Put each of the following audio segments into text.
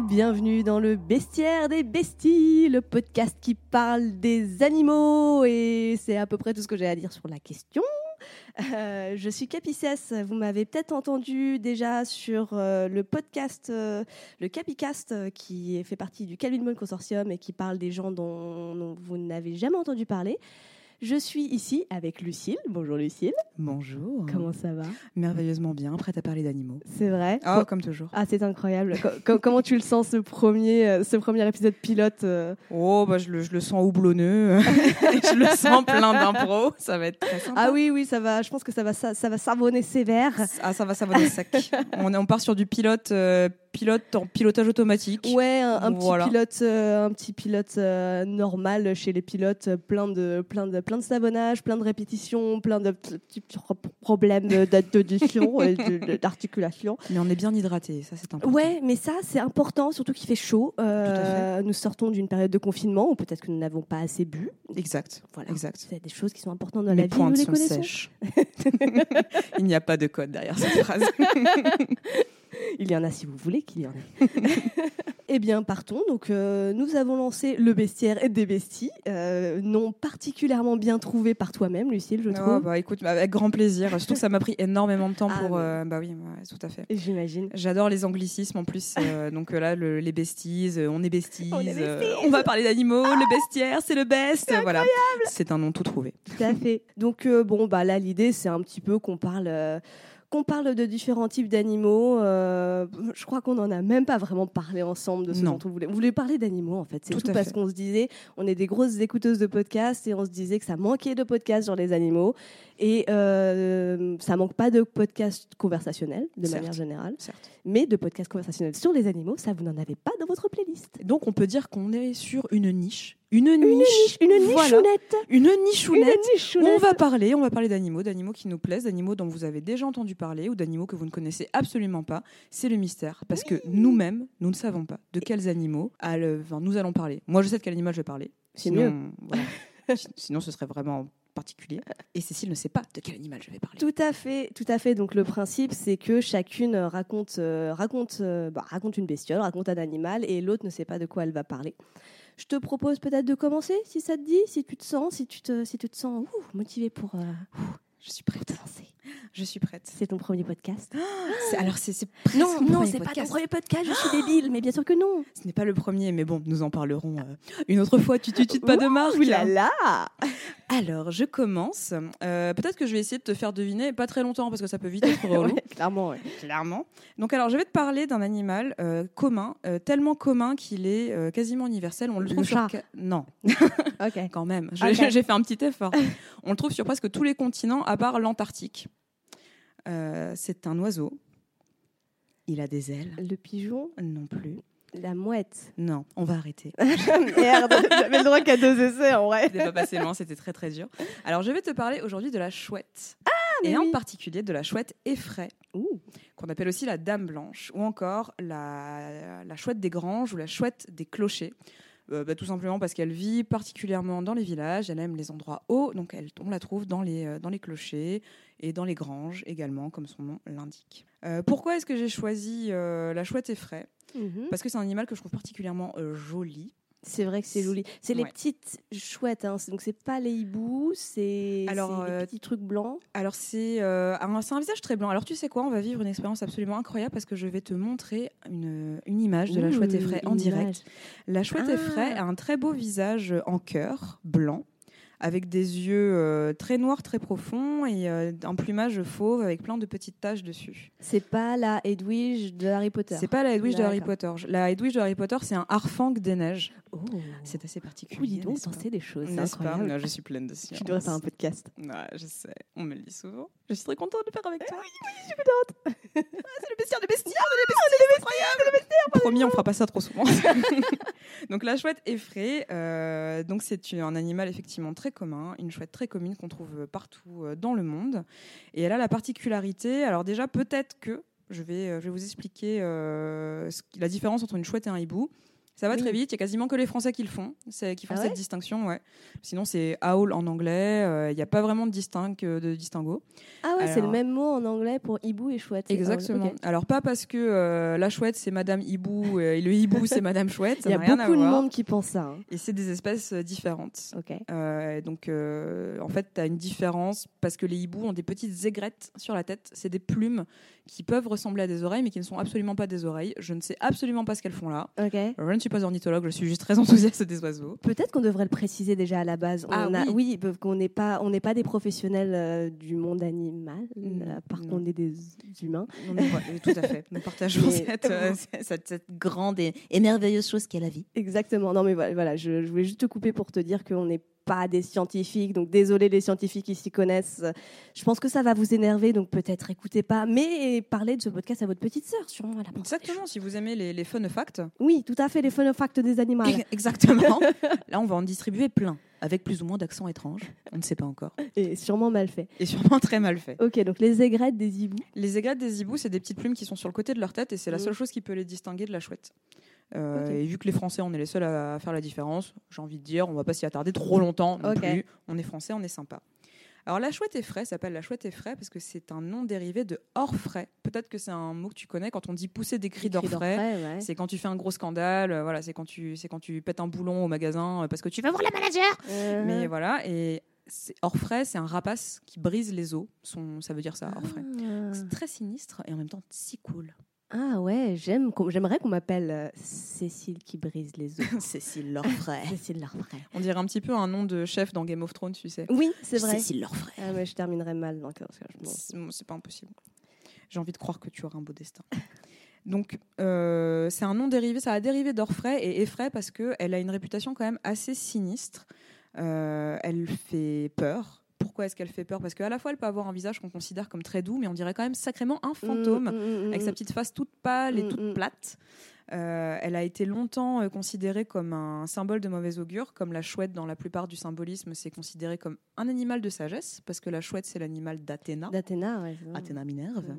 bienvenue dans le Bestiaire des Besties, le podcast qui parle des animaux et c'est à peu près tout ce que j'ai à dire sur la question. Euh, je suis Capicès, vous m'avez peut-être entendu déjà sur euh, le podcast, euh, le Capicast, qui fait partie du Calvin Ball Consortium et qui parle des gens dont vous n'avez jamais entendu parler. Je suis ici avec Lucille. Bonjour Lucille, Bonjour. comment ça va? Merveilleusement bien, prête à parler d'animaux. C'est vrai? Oh, comme toujours. Ah, c'est incroyable. Co- co- comment tu le sens ce premier, euh, ce premier épisode pilote euh? Oh, bah, je, le, je le sens houblonneux. je le sens plein d'impro. Ça va être très sympa. Ah oui, oui, ça va. Je pense que ça va, ça, ça va savonner sévère. Ah, ça va, va sec. on, on part sur du pilote, euh, pilote en pilotage automatique. Ouais, un, un petit pilote, euh, un petit pilote euh, normal chez les pilotes, euh, plein de, plein de, plein de savonnage, plein de répétitions, plein de petits pro- problèmes d'audition et d'articulation. Mais on est bien hydraté, ça c'est important. Ouais, mais ça c'est important, surtout qu'il fait chaud. Euh, Tout à nous sortons d'une période de confinement ou peut-être que nous n'avons pas assez bu. Exact. Voilà. Exact. C'est des choses qui sont importantes dans la vie. pointes Nous les sont connaissons. sèches. Il n'y a pas de code derrière cette phrase. Il y en a si vous voulez qu'il y en ait. eh bien, partons. Donc, euh, nous avons lancé le bestiaire et des besties, euh, nom particulièrement bien trouvé par toi-même, Lucille, je Oh, trouve. bah, écoute, avec grand plaisir. Surtout que ça m'a pris énormément de temps Ah, pour. oui. euh, bah oui, ouais, tout à fait. J'imagine. J'adore les anglicismes en plus. donc là, le- les besties, on est besties. On est besties. on va parler d'animaux, le bestiaire, c'est le best. voilà. C'est un nom tout trouvé. Tout à fait. Donc, bon, bah, là, l'idée, c'est un petit peu qu'on parle. Qu'on parle de différents types d'animaux. Euh, je crois qu'on n'en a même pas vraiment parlé ensemble de ce Non. dont on voulait. On voulait parler d'animaux, en fait. C'est Tout parce qu'on se disait, on est des grosses écouteuses de podcasts et on se disait que ça manquait de podcasts sur les animaux. Et euh, ça manque pas de podcasts conversationnels, de Certes. manière générale. Certes. Mais de podcasts conversationnels sur les animaux, ça, vous n'en avez pas dans votre playlist. Donc on peut dire qu'on est sur une niche. Une niche. Une niche, une nichounette. Une Une nichounette. nichounette. On va parler, on va parler d'animaux, d'animaux qui nous plaisent, d'animaux dont vous avez déjà entendu parler ou d'animaux que vous ne connaissez absolument pas. C'est le mystère, parce que nous-mêmes, nous ne savons pas de quels animaux à le- enfin, nous allons parler. Moi, je sais de quel animal je vais parler. Sinon, voilà. Si- Sinon, ce serait vraiment particulier. Et Cécile ne sait pas de quel animal je vais parler. Tout à fait, tout à fait. Donc le principe, c'est que chacune raconte, euh, raconte, euh, bah, raconte une bestiole, raconte un animal, et l'autre ne sait pas de quoi elle va parler. Je te propose peut-être de commencer, si ça te dit, si tu te sens, si tu te, si tu te sens motivé pour, euh, Je suis prête. te lancer. Je suis prête. C'est ton premier podcast Alors, c'est Non, non, c'est pas ton premier podcast. Je suis débile, mais bien sûr que non. Ce n'est pas le premier, mais bon, nous en parlerons euh, une autre fois. Tu tu tu pas de marque. Ouh là là Alors, je commence. Euh, Peut-être que je vais essayer de te faire deviner, pas très longtemps parce que ça peut vite être relou. Ouais, Clairement, ouais. Clairement. Donc, alors, je vais te parler d'un animal euh, commun, tellement commun qu'il est quasiment universel. On le Le trouve sur chat. ca- non, Ok. quand même. J'ai fait un petit effort. On le trouve sur presque tous les continents, à part l'Antarctique. Euh, C'est un oiseau. Il a des ailes. Le pigeon, Non plus. la mouette. Non, on va arrêter. Merde, j'avais le droit qu'à deux essais en vrai. C'était pas passé loin, c'était très très dur. Alors, je vais te parler aujourd'hui de la chouette. Ah, mais et oui. en particulier de la chouette effraie, qu'on appelle aussi la dame blanche, ou encore la, la chouette des granges ou la chouette des clochers. Euh, bah, tout simplement parce qu'elle vit particulièrement dans les villages, elle aime les endroits hauts, donc elle, on la trouve dans les, euh, dans les clochers et dans les granges également, comme son nom l'indique. Euh, pourquoi est-ce que j'ai choisi la chouette effraie Mhm. Parce que c'est un animal que je trouve particulièrement joli. C'est vrai que c'est joli. C'est les Ouais. petites chouettes, hein. Donc c'est pas les hiboux, c'est Alors, les euh, petits trucs blancs. Alors c'est euh, un, c'est un visage très blanc. Alors tu sais quoi, on va vivre une expérience absolument incroyable parce que je vais te montrer une, une image de la chouette effraie en direct. image. La chouette Ah. effraie a un très beau visage en cœur, blanc, avec des yeux euh, très noirs, très profonds et euh, un plumage fauve avec plein de petites taches dessus. C'est pas la Edwige de Harry Potter. C'est pas la Hedwige de Harry. Potter. La Hedwige de Harry Potter, c'est un harfang des neiges. Oh. C'est assez particulier. Oui, donc, sais des choses. C'est N'est-ce pas. Non, Je suis pleine de science. Tu devrais faire un podcast. Ouais, je sais, on me le dit souvent. Je suis très contente de le faire avec toi. Ah, c'est le bestiaire de bestiaire, on est les bestiaires, c'est incroyable. Promis, on fera pas ça trop souvent. donc la chouette effraie, euh, donc c'est un animal effectivement très commun, une chouette très commune qu'on trouve partout euh, dans le monde. Et elle a la particularité, alors déjà peut-être que je vais, euh, je vais vous expliquer euh, la différence entre une chouette et un hibou. Ça va Oui. très vite. Il y a quasiment que les Français qui le font, qui font Ah cette distinction. Ouais. Sinon, c'est owl en anglais. euh, Il n'y a pas vraiment de, distingue, de distinguo. Ah ouais, c'est le même mot en anglais pour hibou et chouette. Exactement. Alors pas parce que euh, la chouette c'est Madame Hibou euh, et le hibou c'est Madame Chouette. Il y a rien beaucoup de monde qui pense ça. hein. Et c'est des espèces euh, différentes. Ok. Euh, donc, euh, en fait, tu as une différence parce que les hiboux ont des petites aigrettes sur la tête. C'est des plumes qui peuvent ressembler à des oreilles, mais qui ne sont absolument pas des oreilles. Je ne sais absolument pas ce qu'elles font là. Ok. Je ne suis pas ornithologue, je suis juste très enthousiaste des oiseaux. Peut-être qu'on devrait le préciser déjà à la base. Ah On a- oui. qu'on n'est pas, on n'est pas des professionnels euh, du monde animal, Mm, à part non. qu'on est des humains. On ouais, tout à fait. Nous partageons cette, euh, cette, cette grande et, et merveilleuse chose qu'est la vie. Exactement. Non, mais voilà, voilà, je, je voulais juste te couper pour te dire qu'on n'est pas des scientifiques. Donc, désolé les scientifiques qui s'y connaissent. Je pense que ça va vous énerver, donc peut-être écoutez pas. Mais parlez de ce podcast à votre petite sœur, sûrement. Elle Exactement, si vous aimez les, les fun facts. Oui, tout à fait, les fun facts des animaux. Exactement. Là, on va en distribuer plein, avec plus ou moins d'accents étranges. On ne sait pas encore. Et sûrement mal fait. Et sûrement très mal fait. Ok, donc les aigrettes des hiboux. Les aigrettes des hiboux, c'est des petites plumes qui sont sur le côté de leur tête et c'est la Mhm. seule chose qui peut les distinguer de la chouette. Euh. Et vu que les Français, on est les seuls à, à faire la différence, j'ai envie de dire, on va pas s'y attarder trop longtemps non plus. On est Français, on est sympa. Alors la chouette effraie s'appelle la chouette effraie parce que c'est un nom dérivé de orfraie. Peut-être que c'est un mot que tu connais quand on dit pousser des cris cris d'orfraie. ouais. C'est quand tu fais un gros scandale, euh, voilà, c'est quand tu c'est quand tu pètes un boulon au magasin euh, parce que tu vas voir la manager. Euh, Mais voilà et orfraie, c'est un rapace qui brise les os. Son, ça veut dire ça, orfraie. ah. C'est très sinistre et en même temps si cool. Ah ouais, j'aime, j'aimerais qu'on m'appelle euh, Cécile qui brise les os. Cécile l'orfraie. Cécile l'Arfray. On dirait un petit peu un nom de chef dans Game of Thrones, tu sais. Oui, c'est vrai. Cécile l'orfraie. Ah, mais je terminerai mal que je-. C'est pas impossible. J'ai envie de croire que tu auras un beau destin. Donc, euh, c'est un nom dérivé, ça a dérivé d'Orfraie et Effraie parce qu'elle a une réputation quand même assez sinistre. Euh, elle fait peur. Pourquoi est-ce qu'elle fait peur? Parce qu'à la fois, elle peut avoir un visage qu'on considère comme très doux, mais on dirait quand même sacrément un fantôme. Mm, mm, mm, avec sa petite face toute pâle et toute plate. Euh, elle a été longtemps euh, considérée comme un symbole de mauvais augure, comme la chouette dans la plupart du symbolisme, c'est considéré comme un animal de sagesse, parce que la chouette c'est l'animal d'Athéna, D'Athéna, vrai. Athéna Minerve. Ouais.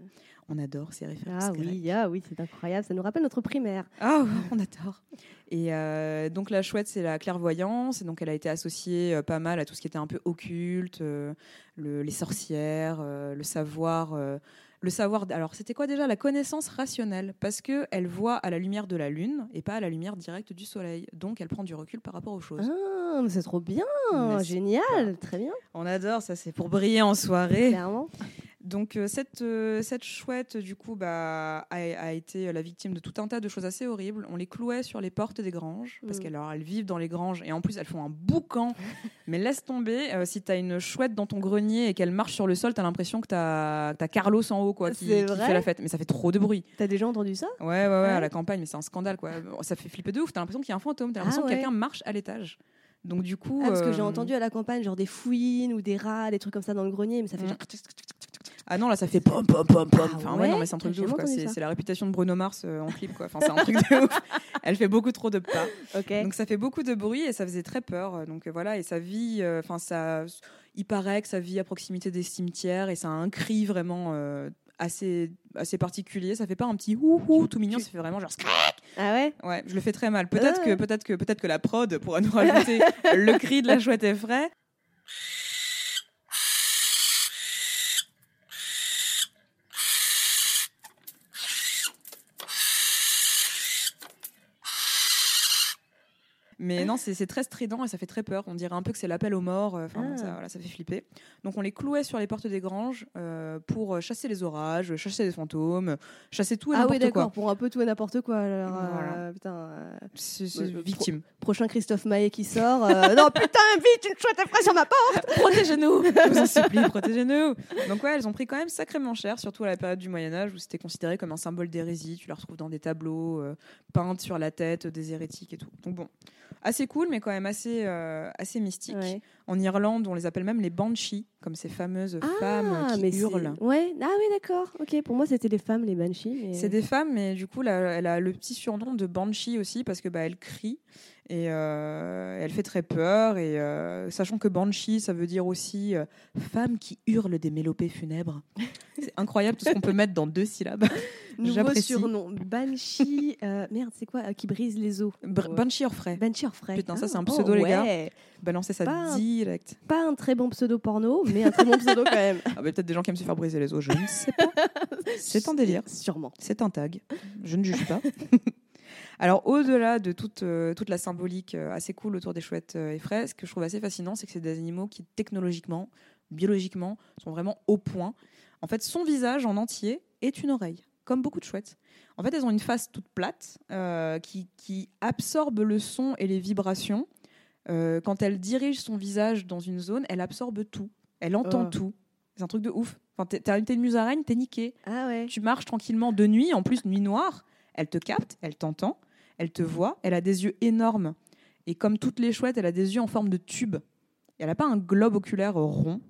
On adore ces références. Ah grecques. oui, ah oui, c'est incroyable. Ça nous rappelle notre primaire. Ah, ouais, on adore. Et euh, donc la chouette, c'est la clairvoyance. Et donc elle a été associée pas mal à tout ce qui était un peu occulte, le- les sorcières, le savoir. Le savoir. Alors c'était quoi déjà la connaissance rationnelle? Parce que elle voit à la lumière de la lune et pas à la lumière directe du soleil. Donc elle prend du recul par rapport aux choses. Ah, mais c'est trop bien. Génial. Très bien. On adore ça. C'est pour briller en soirée. Clairement. Donc euh, cette, euh, cette chouette, du coup, bah, a, a été la victime de tout un tas de choses assez horribles. On les clouait sur les portes des granges, parce Mm. qu'elles elles vivent dans les granges, et en plus elles font un boucan. Mais laisse tomber, euh, si tu as une chouette dans ton grenier et qu'elle marche sur le sol, tu as l'impression que tu as, Carlos en haut quoi, qui, C'est qui vrai fait la fête. Mais ça fait trop de bruit. T'as déjà entendu ça? Ouais, ouais, ouais, Ouais. à la campagne, mais c'est un scandale. quoi. Ça fait flipper de ouf, tu as l'impression qu'il y a un fantôme, tu as l'impression Ah que quelqu'un marche à l'étage. Donc du coup... Ah, parce que j'ai euh, entendu à la campagne genre des fouines ou des rats, des trucs comme ça dans le grenier, mais ça fait Mm. genre. Ah non, là ça fait pom pom pom pom. Ah Enfin, ouais, non, mais c'est un truc de ouf. C'est la réputation de Bruno Mars euh, en clip. Quoi. Enfin, c'est un truc de ouf. Elle fait beaucoup trop de pas. Ok. Donc ça fait beaucoup de bruit et ça faisait très peur. Donc euh, voilà, et sa vie, euh, enfin ça, il paraît que ça vit à proximité des cimetières et ça a un cri vraiment assez assez particulier. Ça fait pas un petit ouh ouh tout mignon, ça fait vraiment genre. Ah ouais? Ouais, je le fais très mal. Peut-être Ah. que peut-être que peut-être que la prod pourra nous rajouter le cri de la chouette effraie. Mais non, c'est très strident et ça fait très peur. On dirait un peu que c'est l'appel aux morts. euh, Enfin, bon, Ah. ça, voilà, ça fait flipper. Donc on les clouait sur les portes des granges euh, pour chasser les orages, chasser les fantômes, chasser tout et Ah oui, n'importe quoi. d'accord, pour un peu tout et n'importe quoi. Alors, euh, putain, euh, victime. prochain Christophe Maé qui sort. euh, non, putain, vite, une chouette effraie sur ma porte Protégez-nous Je vous en supplie, protégez-nous Donc ouais, elles ont pris quand même sacrément cher, surtout à la période du Moyen-Âge où c'était considéré comme un symbole d'hérésie. Tu la retrouves dans des tableaux euh, peintes sur la tête des hérétiques et tout. Donc bon, assez cool, mais quand même assez, euh, assez mystique. Ouais. En Irlande, on les appelle même les banshees, comme ces fameuses femmes qui mais hurlent. Ouais, ah oui, d'accord. Ok, pour moi, c'était les femmes, les banshees. mais- C'est des femmes, mais du coup, là, elle a le petit surnom de Banshee aussi, parce que bah, elle crie. Et, euh, elle fait très peur. Et euh, sachant que Banshee, ça veut dire aussi euh, femme qui hurle des mélopées funèbres. C'est incroyable tout ce qu'on peut mettre dans deux syllabes. Nouveau surnom. Banshee. euh, merde, c'est quoi Qui brise les os. Br-. Banshee Orfray. Banshee Orfray. Putain, ça, c'est un Ah, pseudo, oh, les gars. ouais. Balancer ça Pas- direct. Pas un très bon pseudo porno, mais un très bon pseudo quand même. Ah, bah, Peut-être des gens qui aiment se faire briser les os, je ne sais pas. C'est un délire. Sûrement. C'est un tag. Je ne juge pas. Alors, au-delà de toute, euh, toute la symbolique euh, assez cool autour des chouettes euh, et frais, ce que je trouve assez fascinant, c'est que c'est des animaux qui, technologiquement, biologiquement, sont vraiment au point. En fait, son visage en entier est une oreille, comme beaucoup de chouettes. En fait, elles ont une face toute plate euh, qui, qui absorbe le son et les vibrations. Euh, quand elle dirige son visage dans une zone, elle absorbe tout. Elle entend Oh. tout. C'est un truc de ouf. Enfin, t'es une musaraigne, t'es niqué Ah ouais. tu marches tranquillement de nuit, en plus nuit noire, elle te capte, elle t'entend, elle te voit, elle a des yeux énormes. Et comme toutes les chouettes, elle a des yeux en forme de tube. Elle n'a pas un globe oculaire rond,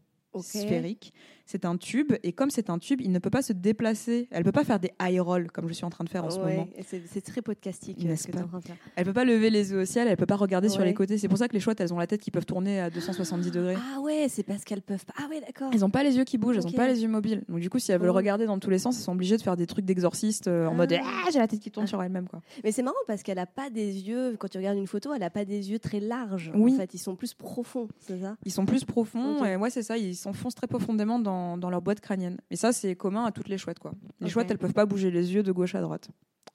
sphérique. C'est un tube, et comme c'est un tube, il ne peut pas se déplacer. Elle peut pas faire des high rolls comme je suis en train de faire en ce moment. C'est très podcastique euh, N'est-ce ce que pas en train de faire. Elle peut pas lever les yeux au ciel, elle peut pas regarder sur les côtés. C'est pour ça que les chouettes, elles ont la tête qui peuvent tourner à 270 degrés. Ah ouais, c'est parce qu'elles peuvent pas. Ah ouais, d'accord. Elles n'ont pas les yeux qui bougent, elles n'ont pas les yeux mobiles. Donc du coup, si elles veulent Oh. regarder dans tous les sens, elles sont obligées de faire des trucs d'exorciste euh, en Ah. mode ah j'ai la tête qui tourne Ah. sur elle-même quoi. Mais c'est marrant parce qu'elle a pas des yeux. Quand tu regardes une photo, elle a pas des yeux très larges. Oui. En fait, ils sont plus profonds, c'est ça? Ils sont plus profonds Ok. et ouais c'est ça, ils s'enfoncent très profondément dans, dans leur boîte crânienne. Et ça c'est commun à toutes les chouettes quoi. Les chouettes elles peuvent pas bouger les yeux de gauche à droite.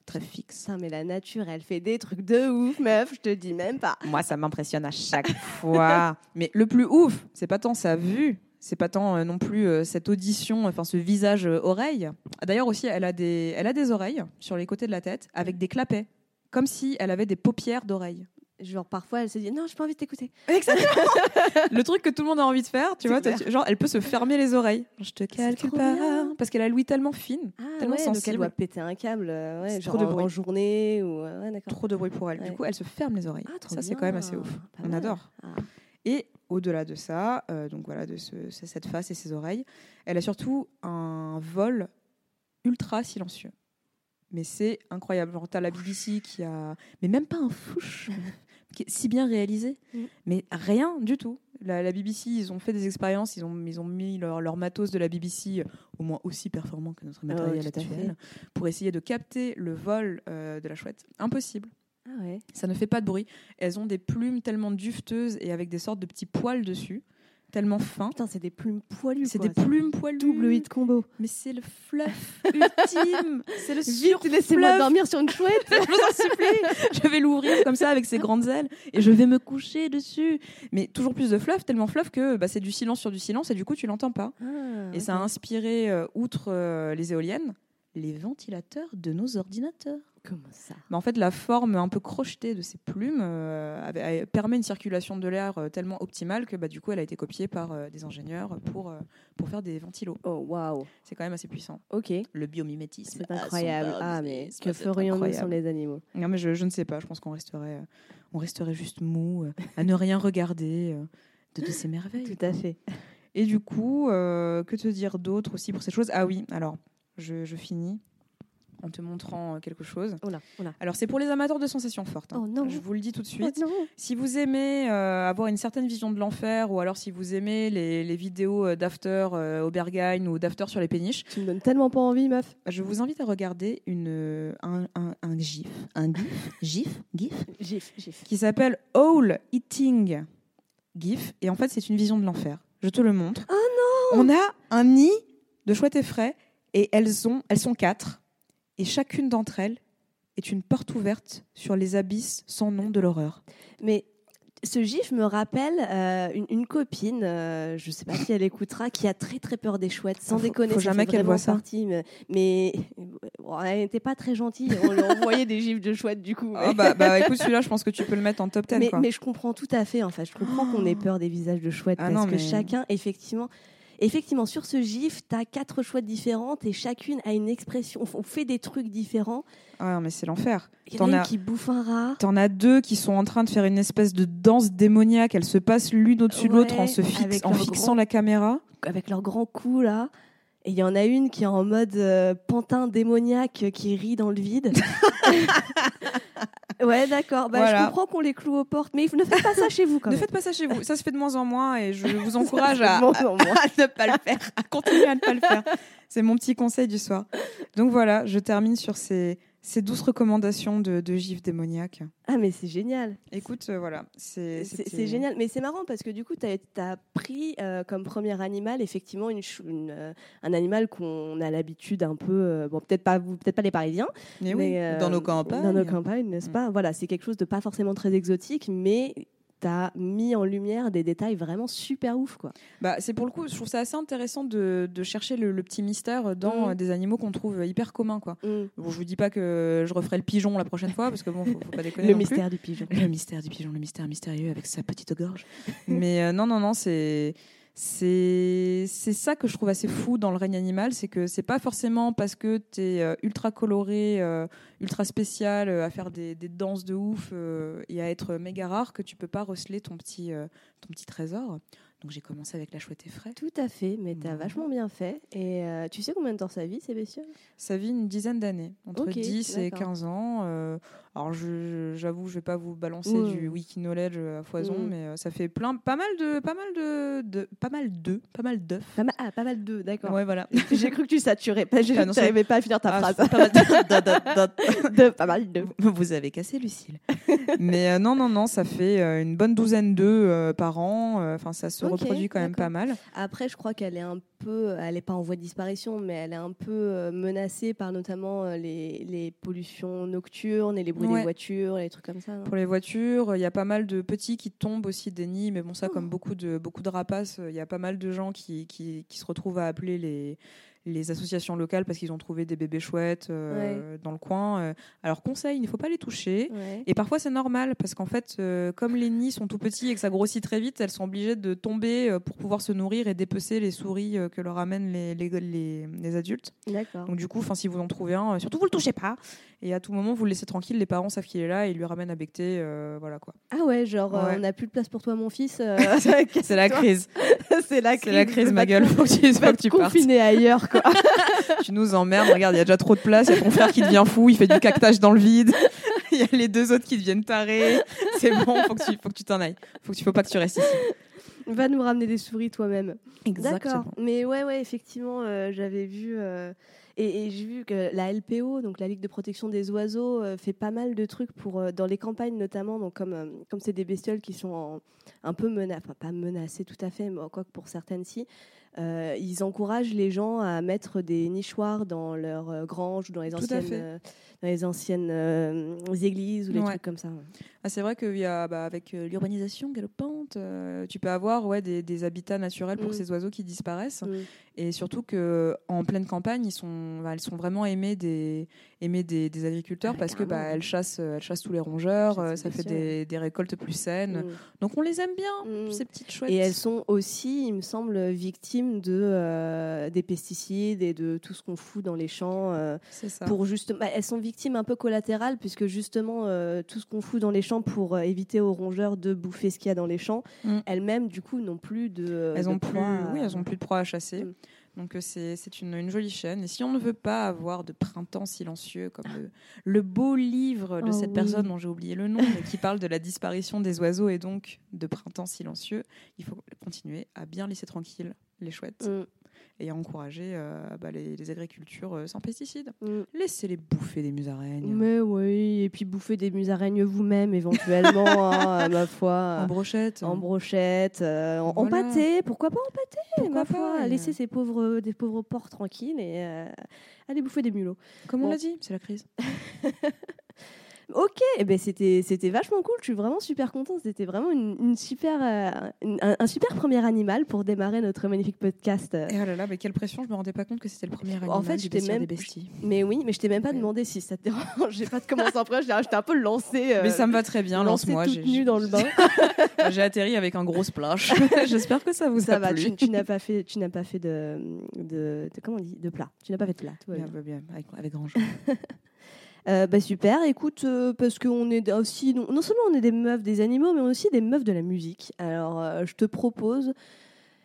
Très fixe. Putain, mais la nature, elle fait des trucs de ouf, meuf. Je te dis même pas. Moi ça m'impressionne à chaque fois. Mais le plus ouf, c'est pas tant sa vue, c'est pas tant euh, non plus euh, cette audition, enfin ce visage euh, oreille. D'ailleurs aussi elle a des elle a des oreilles sur les côtés de la tête avec des clapets. Comme si elle avait des paupières d'oreille. Genre, parfois, elle se dit Non, j'ai pas envie de t'écouter. le truc que tout le monde a envie de faire, tu vois, genre elle peut se fermer les oreilles. Je te calcule pas bien. parce qu'elle a l'ouïe tellement fine, Ah Tellement ouais, donc elle sensible. doit péter un câble, euh, ouais, genre trop de bruit. en journée ou euh, ouais, trop de bruit pour elle. Du coup, elle se ferme les oreilles. Ah, ça c'est quand même assez ouf. Pas On mal. adore. Ah. Et au-delà de ça, euh, donc voilà, de ce- ce- cette face et ses oreilles, elle a surtout un vol ultra silencieux. Mais c'est incroyable. Genre, t'as la BBC qui a. Mais même pas un fouche qui est si bien réalisé. Mm. Mais rien du tout. La, la BBC, ils ont fait des expériences, ils ont, ils ont mis leur, leur matos de la BBC au moins aussi performant que notre matériel tout à actuel pour essayer de capter le vol euh, de la chouette. Impossible. Ah ouais. Ça ne fait pas de bruit. Elles ont des plumes tellement dufteuses et avec des sortes de petits poils dessus, tellement fins. Putain, c'est des plumes poilues. C'est des plumes poilues. double hit combo. Mais c'est le fluff ultime. C'est le Vite, laissez-moi dormir sur une chouette. je vous en supplie. Je vais l'ouvrir comme ça avec ses grandes ailes et je vais me coucher dessus. Mais toujours plus de fluff, tellement fluff que bah, c'est du silence sur du silence et du coup tu l'entends pas. Ah, Et ça a inspiré, euh, outre euh, les éoliennes, les ventilateurs de nos ordinateurs. Comment ça? Mais en fait, la forme un peu crochetée de ces plumes euh, avait- avait- permet une circulation de l'air euh, tellement optimale que bah, du coup, elle a été copiée par euh, des ingénieurs pour, euh, pour faire des ventilos. Oh waouh. C'est quand même assez puissant. Ok. Le biomimétisme. C'est incroyable. Ah mais que ferions-nous sans les animaux? Non, mais je, je ne sais pas. Je pense qu'on resterait, euh, on resterait juste mou, euh, à ne rien regarder euh, de, de ces merveilles. Tout à fait. Et du coup, euh, que te dire d'autre aussi pour ces choses? Ah oui, alors, je, je finis en te montrant euh, quelque chose. Oh là, oh là. Alors, c'est pour les amateurs de sensations fortes. hein. Oh non. Je vous le dis tout de suite. Non. Si vous aimez euh, avoir une certaine vision de l'enfer, ou alors si vous aimez les, les vidéos euh, d'after euh, au Berghain ou d'after sur les péniches, Tu me donnes tellement pas envie, meuf. je vous invite à regarder une, un, un, un gif, un gif, gif, gif, Gif, gif. qui s'appelle All Eating GIF. Et en fait, c'est une vision de l'enfer. Je te le montre. Oh On a un nid de chouettes et frais, et elles, ont, elles sont quatre. Et chacune d'entre elles est une porte ouverte sur les abysses sans nom de l'horreur. Mais ce gif me rappelle euh, une, une copine, euh, je sais pas si elle écoutera, qui a très très peur des chouettes, sans Faut- déconner. faut jamais qu'elle voit ça. partie, mais, mais, bon, elle n'était pas très gentille. On lui envoyait des gifs de chouettes du coup. Ah bah, bah, écoute, celui-là, je pense que tu peux le mettre en top 10. mais, quoi. mais je comprends tout à fait en fait. Je comprends qu'on ait peur des visages de chouettes Ah parce non, que mais- chacun, effectivement, effectivement, sur ce gif, tu as quatre chouettes différentes et chacune a une expression. On fait des trucs différents. Ah, mais c'est l'enfer. Il y en a une qui bouffe un rat. T'en as deux qui sont en train de faire une espèce de danse démoniaque. Elles se passent l'une au-dessus de l'autre en, se fixe- en fixant grand- la caméra. avec leur grand cou là. Et il y en a une qui est en mode euh, pantin démoniaque qui rit dans le vide. Ouais, d'accord. Bah, Voilà. Je comprends qu'on les cloue aux portes, mais ne faites pas ça chez vous quand Ne même. faites pas ça chez vous. Ça se fait de moins en moins et je vous encourage à, moins moins. à ne pas le faire, à continuer à ne pas le faire. C'est mon petit conseil du soir. Donc voilà, je termine sur ces, ces douces recommandations de, de gifs démoniaques. Ah, mais c'est génial. Écoute, euh, voilà, c'est génial, mais c'est marrant parce que du coup, tu as, pris euh, comme premier animal effectivement une, euh, un animal qu'on a l'habitude un peu, bon peut-être pas peut-être pas les Parisiens, Mais oui, mais, dans nos campagnes. dans nos campagnes, n'est-ce Mm. pas? Voilà, c'est quelque chose de pas forcément très exotique, mais tu as mis en lumière des détails vraiment super ouf, quoi. Bah, c'est pour le coup, je trouve ça assez intéressant de, de chercher le, le petit mystère dans Mm. des animaux qu'on trouve hyper communs. Quoi. Mm. Bon, je vous dis pas que je referai le pigeon la prochaine fois, parce que bon, faut, faut pas déconner. Le non plus. mystère du pigeon. Le mystère du pigeon, le mystère mystérieux avec sa petite gorge. Mais euh, non, non, non, c'est. C'est ça que je trouve assez fou dans le règne animal, c'est que c'est pas forcément parce que tu es ultra coloré, euh, ultra spécial, euh, à faire des, des danses de ouf euh, et à être méga rare que tu peux pas receler ton petit, euh, ton petit trésor. Donc j'ai commencé avec la chouette effraie. Tout à fait, mais tu as Mhm. vachement bien fait. Et euh, tu sais combien de temps ça vit, ces bestioles? Ça vit une dizaine d'années, entre Ok, 10 et d'accord. 15 ans. euh, alors je- j'avoue, je vais pas vous balancer du wiki knowledge à foison, Mm. mais euh, ça fait plein, pas mal de, pas mal de, de- pas mal de, pas mal d'œufs. pas mal, Ah, pas mal d'eux, d'accord. Ouais, voilà. J'ai cru que tu saturais, je Ah n'arrivais pas à finir ta Ah, phrase. pas mal de- De- pas mal d'eux. Vous avez cassé Lucille. Mais euh, non, non, non, ça fait euh, une bonne douzaine d'œufs euh, par an. Enfin, ça se reproduit quand même pas mal. Après, je crois qu'elle est un peu, elle n'est pas en voie de disparition, mais elle est un peu menacée par notamment les, les pollutions nocturnes et les bruits Ouais. des voitures, et les trucs comme ça. Pour les voitures, il y a pas mal de petits qui tombent aussi des nids, mais bon, ça, Oh. comme beaucoup de, beaucoup de rapaces, il y a pas mal de gens qui, qui, qui se retrouvent à appeler les, les associations locales parce qu'ils ont trouvé des bébés chouettes euh, dans le coin. Euh, Alors, conseil, il ne faut pas les toucher. Ouais. Et parfois, c'est normal parce qu'en fait, euh, comme les nids sont tout petits et que ça grossit très vite, elles sont obligées de tomber pour pouvoir se nourrir et dépecer les souris que leur amènent les, les, les- les adultes. Donc, du coup, si vous en trouvez un, surtout vous le touchez pas. Et à tout moment, vous le laissez tranquille. Les parents savent qu'il est là et ils lui ramènent à becter. euh, voilà quoi. Ah ouais, genre, Ouais. on n'a plus de place pour toi, mon fils. C'est la crise. c'est la C'est crise. la crise, ma gueule. Faut que tu, faut que ailleurs, quoi. Tu nous emmerdes. Regarde, il y a déjà trop de place. Il y a ton frère qui devient fou. Il fait du cactage dans le vide. Il y a les deux autres qui deviennent tarés. C'est bon. Faut que tu, faut que tu t'en ailles. Faut que tu, faut pas que tu restes ici. Va nous ramener des souris toi-même. D'accord. Mais ouais, ouais, effectivement, euh, j'avais vu. euh, et et j'ai vu que la LPO, donc la Ligue de protection des oiseaux, euh, fait pas mal de trucs pour, dans les campagnes notamment. Donc, comme comme c'est des bestioles qui sont en- un peu menacées, enfin pas menacées tout à fait, mais quoi que pour certaines si, euh, ils encouragent les gens à mettre des nichoirs dans leurs euh, granges ou dans les anciennes, euh, dans les anciennes euh, églises ou des Ouais. trucs comme ça. Ah, c'est vrai a, bah, avec euh, l'urbanisation galopante, euh, tu peux avoir ouais, des, des habitats naturels pour Mm. ces oiseaux qui disparaissent. Mm. Et surtout que en pleine campagne, ils sont, bah, elles sont vraiment aimées des, aimées des, des agriculteurs Ah, parce que bah, elles, chassent, euh, elles chassent tous les rongeurs, euh, ça fait des, des récoltes plus saines. Mm. Donc on les aime bien, ces petites chouettes. Et elles sont aussi, il me semble, victimes de, euh, des pesticides et de tout ce qu'on fout dans les champs. euh, C'est ça. pour justement, bah, elles sont victimes un peu collatérales puisque justement euh, tout ce qu'on fout dans les champs pour éviter aux rongeurs de bouffer ce qu'il y a dans les champs, Mm. elles-mêmes du coup n'ont plus de. elles de ont plus, à- oui, elles ont plus de proie à chasser. Mm. Donc euh, c'est une, une jolie chaîne. Et si on ne veut pas avoir de printemps silencieux, comme le, le beau livre de Oh cette oui. personne dont j'ai oublié le nom, mais qui parle de la disparition des oiseaux et donc de printemps silencieux, il faut continuer à bien laisser tranquilles les chouettes Mm, et à encourager euh, bah, les, les agricultures euh, sans pesticides. mm. Laissez-les bouffer des musaraignes. Mais oui, et puis bouffer des musaraignes vous-même éventuellement, hein, ma foi. En brochette. En brochette, euh, en, pâté, pourquoi pas en pâté, Pourquoi ma foi. pas, Laisser ces pauvres, des pauvres porcs tranquilles et euh, aller bouffer des mulots. Comme on l'a dit, c'est la crise. Ok, eh ben c'était c'était vachement cool. Je suis vraiment super contente. C'était vraiment une, une super euh, une- un, un super premier animal pour démarrer notre magnifique podcast. Et oh là là, mais quelle pression, je me rendais pas compte que c'était le premier animal En fait, j'étais bestiaire même- des. Mais oui, mais je t'ai même pas Ouais. demandé si ça te dérange. J'ai pas de commencer après. J'étais un peu lancée. euh, Mais ça me va très bien, lance-moi. j'ai- nue dans le bain. J'ai atterri avec un gros splash. J'espère que ça vous ça a va. plu. Tu, tu n'as pas fait, tu n'as pas fait de, de, de- comment on dit, de plat. Tu n'as pas fait de plat. Bien, bien. bien, avec, avec grand joie. Euh, bah super, écoute, euh, parce qu'on est aussi, non, non seulement on est des meufs des animaux, mais on est aussi des meufs de la musique. Alors, euh, je te propose,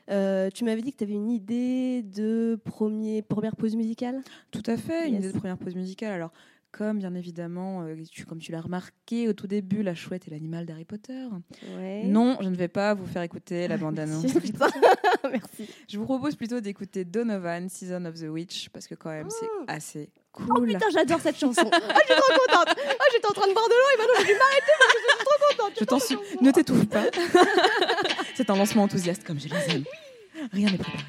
tu m'avais dit que tu avais une idée de premier, première pause musicale? Tout à fait, une idée de première pause musicale. Alors, comme bien évidemment, euh, tu- comme tu l'as remarqué au tout début, la chouette est l'animal d'Harry Potter. Ouais. Non, je ne vais pas vous faire écouter la bande-annonce. Merci. Je vous propose plutôt d'écouter Donovan, Season of the Witch, parce que quand même, c'est assez Oh cool. putain, j'adore cette chanson. Ah, je suis trop contente. Ah, j'étais en train de boire de l'eau et maintenant j'ai dû m'arrêter parce que je suis trop contente. je t'en suis ne t'étouffe pas. c'est un lancement enthousiaste comme je les aime. Rien n'est préparé.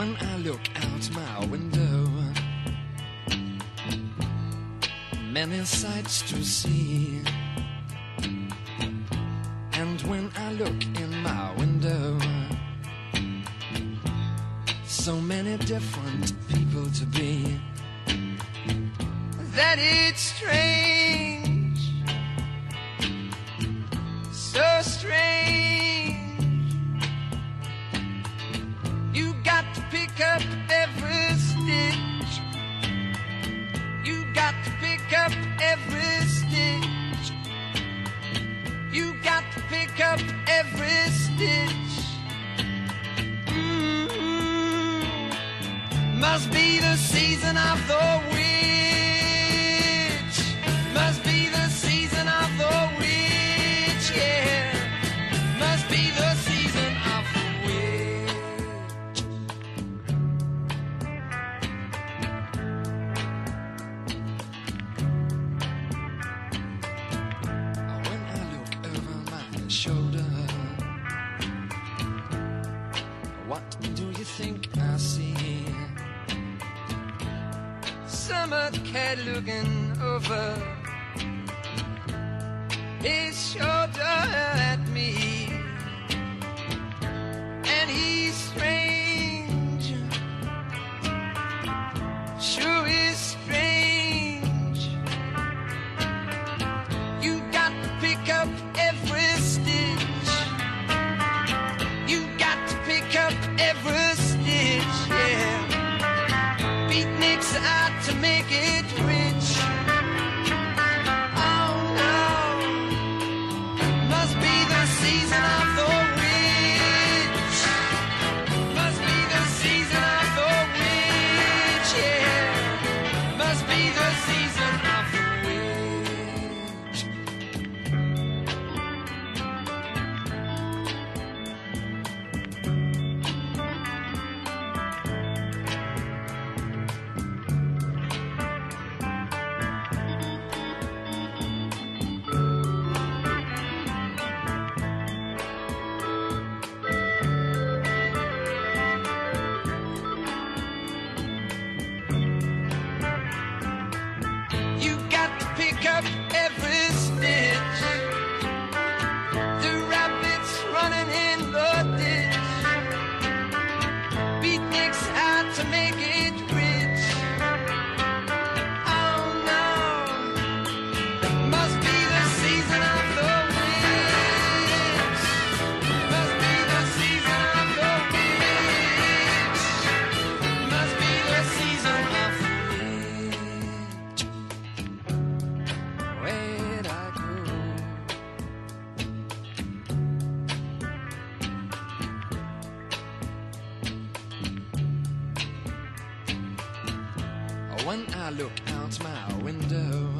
When I look out my window, many sights to see. And when I look in my window, so many different people to be. That it's strange, so strange. Pick up every stitch. You got to pick up every stitch. Mm, Must be the season of the witch. Summer cat looking over. His shoulder at me, When I look out my window,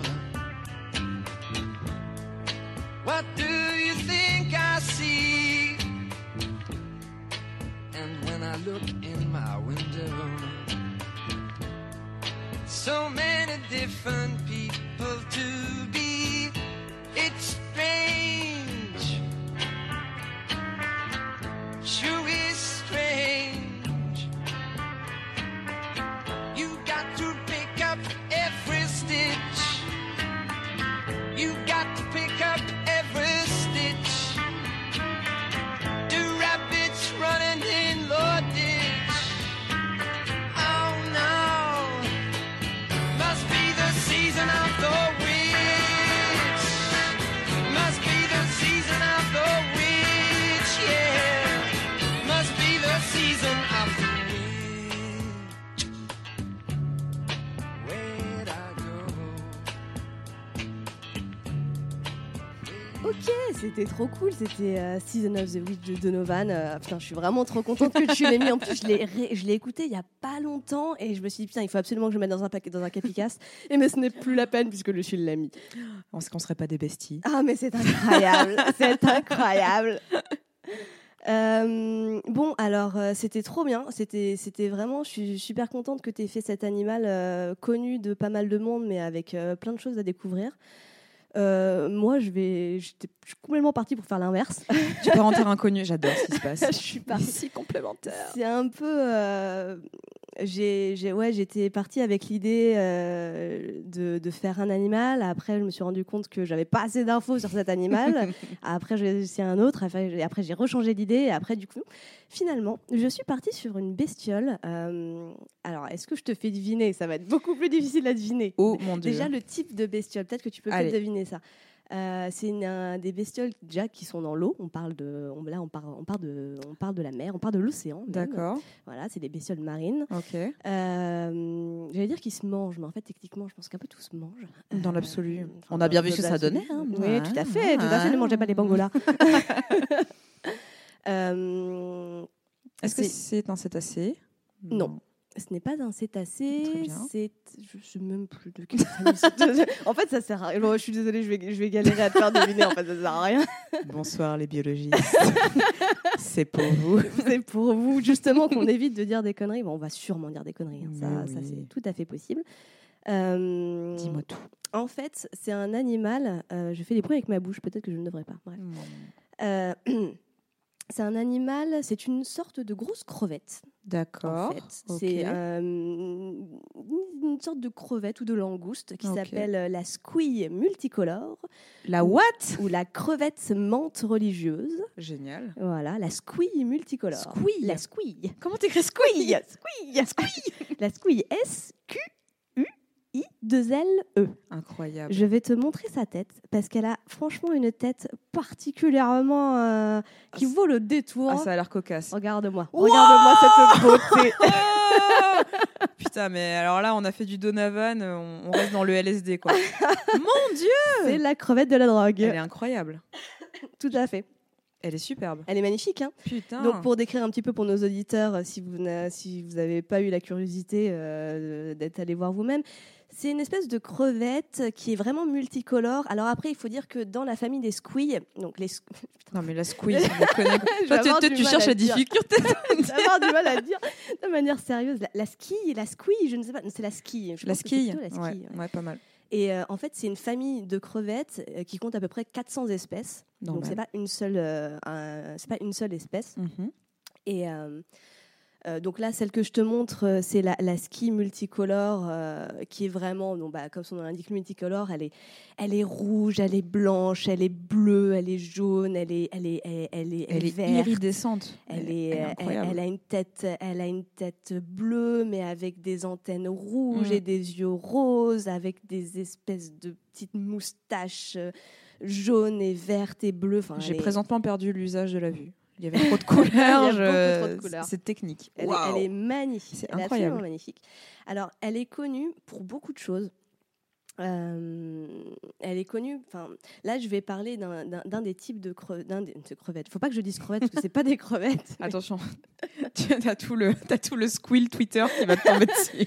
what do you think I see? And when I look in my window, so many different people to be. C'était trop cool. C'était euh, Season of the Witch de Donovan. Euh, putain, je suis vraiment trop contente que tu l'aies mis. En plus, je l'ai, ré- je l'ai écouté il y a pas longtemps et je me suis dit, putain, il faut absolument que je le mette dans un paquet, dans un capicas. Et mais ce n'est plus la peine puisque le suis l'a mis. Est-ce qu'on serait pas des besties? Ah, mais c'est incroyable. c'est incroyable. Euh, bon, alors euh, c'était trop bien. C'était, c'était vraiment. Je suis super contente que tu aies fait cet animal euh, connu de pas mal de monde, mais avec plein de choses à découvrir. Euh, moi, je vais, j'étais- je suis complètement partie pour faire l'inverse. Tu pars en terre inconnue, j'adore ce qui se passe. je suis partie. complémentaire. C'est un peu. euh, j'ai, j'ai- ouais, j'étais partie avec l'idée euh, de, de faire un animal. Après, je me suis rendu compte que j'avais pas assez d'infos sur cet animal. après, j'ai essayé un autre. Après, j'ai- après, j'ai rechangé d'idée. Et après, du coup, finalement, je suis partie sur une bestiole. Euh, alors, est-ce que je te fais deviner? Ça va être beaucoup plus difficile à deviner. Oh mon dieu. Déjà, le type de bestiole, peut-être que tu peux peut-être Allez. deviner ça. Euh, c'est une- un des bestioles déjà qui sont dans l'eau. On parle de, on, là, on parle, on parle de, on parle de la mer, on parle de l'océan. D'accord. Voilà, c'est des bestioles marines. Ok. Euh, J'allais dire qu'ils se mangent, mais en fait, techniquement, je pense qu'un peu tout se mange. Dans Euh, l'absolu. enfin, On a bien vu ce que ça donnait. hein. Oui, Ouais. tout à fait, tout à fait. Ne mangez pas les Ouais. bangolas. Euh, Est-ce que C'est- c'est un cétacé Non. Ce n'est pas un cétacé. C'est, je sais même plus de quelle famille c'est. En fait, ça sert à rien. Bon, je suis désolée, je vais, je vais galérer à te faire deviner. En fait, ça sert à rien. Bonsoir les biologistes. c'est pour vous. c'est pour vous justement qu'on évite de dire des conneries. Bon, on va sûrement dire des conneries. hein. Ça, c'est tout à fait possible. Euh, Dis-moi tout. En fait, c'est un animal. euh, je fais des bruits avec ma bouche. Peut-être que je ne devrais pas. Bref. Euh, C'est un animal, c'est une sorte de grosse crevette. D'accord. C'est euh, une sorte de crevette ou de langouste qui s'appelle euh, la squille multicolore. La what? Ou la crevette menthe religieuse. Génial. Voilà, la squille multicolore. Squille. La squille. Comment t'écris squille? Squille. Squille. la squille S-Q I-2-L-E. Incroyable. Je vais te montrer sa tête parce qu'elle a franchement une tête particulièrement euh, qui ah, vaut le détour. Ah, ça a l'air cocasse. Regarde-moi. Regarde-moi cette beauté. Putain, mais alors là, on a fait du Donovan, euh, on, reste dans le LSD, quoi. Mon Dieu C'est la crevette de la drogue. Elle est incroyable. Tout à fait. Elle est superbe. Elle est magnifique. Hein Putain. Donc pour décrire un petit peu pour nos auditeurs, euh, si vous n'avez pas eu la curiosité euh, d'être allé voir vous-même, c'est une espèce de crevette qui est vraiment multicolore. Alors après, il faut dire que dans la famille des squilles, donc les Non, mais la Toi, tu, tu cherches à la difficulté. je vais avoir du mal à dire de manière sérieuse. La, la squille, la squille, je ne sais pas, c'est la squille. Je La squille. la Ouais, squille, ouais. ouais, pas mal. Et euh, en fait, c'est une famille de crevettes euh, qui compte à peu près 400 espèces. Donc c'est pas une seule, euh, c'est pas une seule espèce. Mhm. Et donc là, celle que je te montre, euh, c'est la, la ski multicolore, euh, qui est vraiment, donc, bah, comme son nom l'indique, multicolore. Elle est, elle est rouge, elle est blanche, elle est bleue, elle est jaune, elle est, elle est, elle, elle est, Elle est verte. iridescente. Elle, est, elle, incroyable. elle a une tête, elle a une tête bleue, mais avec des antennes rouges Mm. et des yeux roses, avec des espèces de petites moustaches euh, jaunes et vertes et bleues. Enfin, J'ai est- présentement perdu l'usage de la vue. Il y avait trop de couleurs. je- couleurs. C'est technique. Elle, est, Waouh. elle est magnifique. C'est Elle est incroyable. absolument magnifique. Alors, elle est connue pour beaucoup de choses. Euh, elle est connue. Enfin, là, je vais parler d'un- d'un d'un des types de, cre- d'un des- de crevettes. Faut pas que je dise crevettes parce que c'est pas des crevettes. Attention, tu as tout le, t'as tout le squill Twitter qui va te tomber dessus.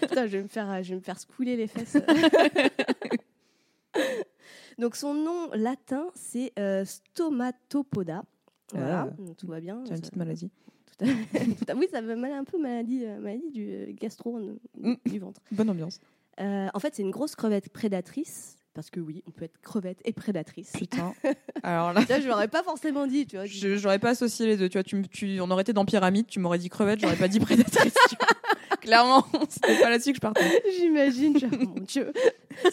Putain, je vais me faire, je vais me faire scouler les fesses. Donc, son nom latin, c'est euh, Stomatopoda. Voilà, Ah. tout va bien. Tu as une petite maladie. tout à- tout à- oui, ça veut mal un peu maladie, euh, maladie du euh, gastro Mm. du ventre. Bonne ambiance. Euh, en fait, c'est une grosse crevette prédatrice. Parce que oui, on peut être crevette et prédatrice. Putain. Alors là, Ça, je l'aurais pas forcément dit, tu vois. je- j'aurais pas associé les deux. Tu vois, tu, me- tu, on aurait été dans pyramide, tu m'aurais dit crevette, j'aurais pas dit prédatrice. Clairement, c'était pas là-dessus que je partais. J'imagine, oh mon Dieu,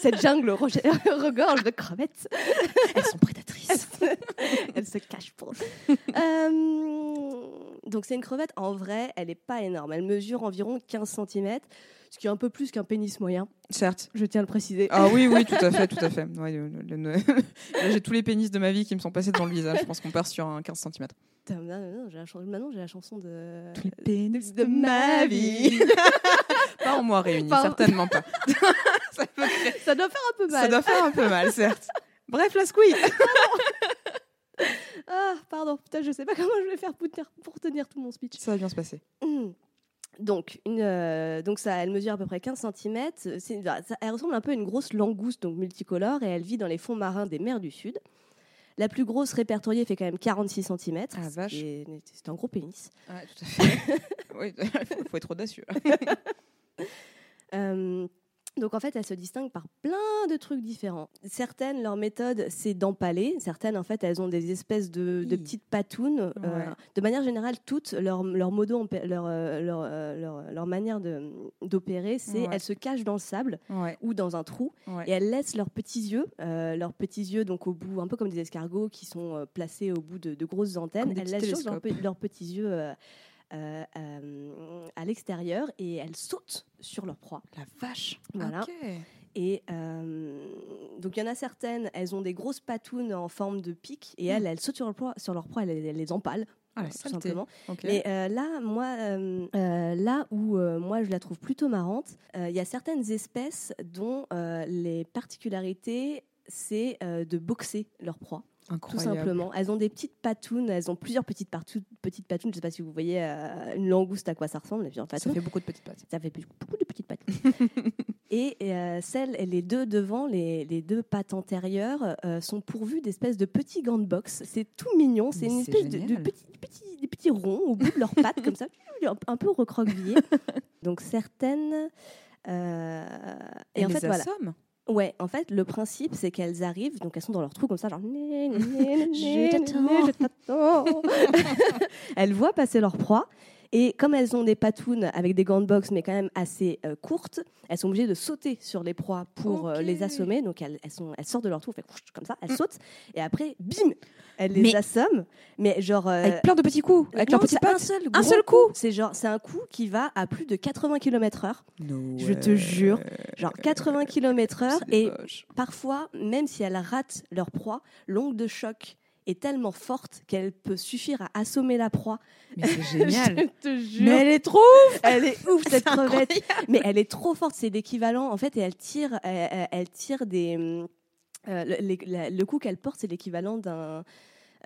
cette jungle roge- regorge de crevettes. Elles sont prédatrices. Elle se cache pour. Euh, donc c'est une crevette. En vrai, elle est pas énorme. Elle mesure environ 15 cm, ce qui est un peu plus qu'un pénis moyen. Certes. Je tiens à le préciser. Ah oui, oui, tout à fait, tout à fait. Ouais, le- le- le- Là, j'ai tous les pénis de ma vie qui me sont passés dans le visage. Je pense qu'on part sur un 15 cm. Non, j'ai la chan- Maintenant, j'ai la chanson de. Tous les pénis de ma vie. Pas en moi réunis, Pardon. certainement pas. Ça doit faire un peu mal. Ça doit faire un peu mal, certes. Bref, la squeak. Ah, pardon, putain, je sais pas comment je vais faire pour tenir, pour tenir tout mon speech. Ça va bien se passer. Hmm. Donc, une, euh, donc ça, elle mesure à peu près 15 cm. elle ressemble un peu à une grosse langouste donc multicolore et elle vit dans les fonds marins des mers du Sud. La plus grosse répertoriée fait quand même 46 cm. Ah, vache. C'est un gros pénis. Ouais, tout à fait. oui, faut, faut être audacieux. Euh, donc en fait, elles se distinguent par plein de trucs différents. Certaines, leur méthode, c'est d'empaler. Certaines, en fait, elles ont des espèces de, petites patounes. Euh, de manière générale, toutes, leur, leur, modo, leur, leur, leur- leur manière d'opérer, c'est Ouais. elles se cachent dans le sable Ouais, ou dans un trou et elles laissent leurs petits yeux, euh, leurs petits yeux donc au bout, un peu comme des escargots qui sont euh, placés au bout de, de grosses antennes. Elles laissent leurs, petits yeux euh, euh, euh, à l'extérieur et elles sautent sur leur proie. La vache. Voilà. Et euh, donc il y en a certaines, elles ont des grosses patounes en forme de pic et Mm. elles, elles sautent sur leur proie, sur leur proie elles, elles les empalent Ah, tout simplement. Ok. Mais euh, là, moi, euh, là où moi je la trouve plutôt marrante, il y a certaines espèces dont les particularités c'est de boxer leur proie, tout Incroyable. simplement. Elles ont des petites patounes, elles ont plusieurs petites, petites patounes. Je ne sais pas si vous voyez euh, une langouste à quoi ça ressemble, plusieurs Ça patounes. fait beaucoup de petites pattes. Ça fait beaucoup de petites pattes. et euh, celles, les deux devant, les, les deux pattes antérieures, euh, sont pourvues d'espèces de petits gants de boxe. C'est tout mignon. C'est une espèce de, de petits, petits, des petits ronds au bout de leurs pattes, comme ça, un, peu recroquevillés. Donc certaines. et Et en les fait, voilà. Ouais, en fait, le principe, c'est qu'elles arrivent, donc elles sont dans leur trou comme ça, genre. Je t'attends. elles voient passer leur proie. Et comme elles ont des patounes avec des gants de boxe, mais quand même assez euh, courtes, elles sont obligées de sauter sur les proies pour euh, les assommer. Donc elles, elles, sont, elles sortent de leur trou, comme ça, elles sautent. Et après, bim Elles les Mais- assomment. Mais genre. euh, Avec plein de petits coups. Avec non, leurs petites c'est un seul, Un seul coup. C'est genre, c'est un coup qui va à plus de 80 km/h. No Je te jure. Genre 80 km/h. Et parfois, même si elles ratent leur proie, l'onde de choc est tellement forte qu'elle peut suffire à assommer la proie. Mais c'est génial. Je te jure. Mais elle est trop elle est ouf cette crevette. Mais elle est trop forte. C'est l'équivalent en fait. Et elle tire, elle, elle- elle tire des. euh, le, les- la- le coup qu'elle porte, c'est l'équivalent d'un.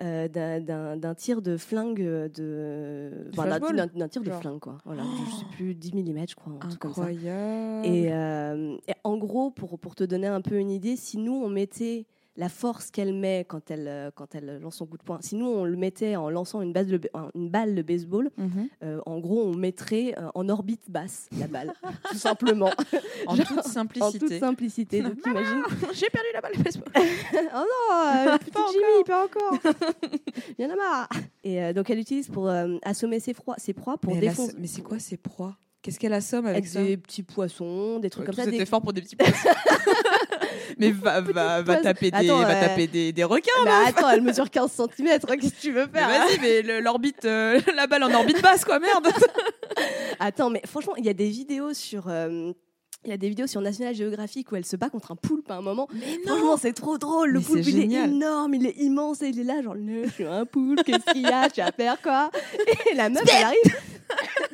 euh, d'un- tir de flingue de enfin, d'un- tir de Genre. flingue quoi voilà je sais plus 10 mm je crois un comme ça Incroyable. et, euh, et en gros, pour, pour te donner un peu une idée, si nous, on mettait la force qu'elle met quand elle, euh, quand elle lance son coup de poing, si nous, on le mettait en lançant une, base de, un- une balle de baseball, Mhm. euh, en gros, on mettrait euh, en orbite basse la balle, tout simplement, En Genre, toute en simplicité. toute simplicité. Donc, imagine. J'ai perdu la balle de baseball. oh non, Pas Jimmy, pas encore. Il y en a marre. Et euh, donc, elle utilise pour euh, assommer ses, proies- ses proies pour défoncer. mais c'est quoi ces proies? Qu'est-ce qu'elle assomme avec, Avec ça des petits poissons, des trucs comme ça. C'était Des... fort pour des petits poissons. mais va, va, va taper, des, Attends, va euh, taper des, des requins. Mais attends, elle mesure 15 cm. Qu'est-ce que tu veux Mais faire vas-y, mais le- l'orbite, euh, la balle en orbite basse, quoi, merde. Attends, mais franchement, il y a des vidéos sur. euh, il y a des vidéos sur National Geographic où elle se bat contre un poulpe à un moment. Mais Franchement, c'est trop drôle. Le Mais poulpe, il est énorme, il est immense et il est là, genre, je suis un poulpe, qu'est-ce qu'il y a Tu vas faire quoi Et la meuf, elle arrive.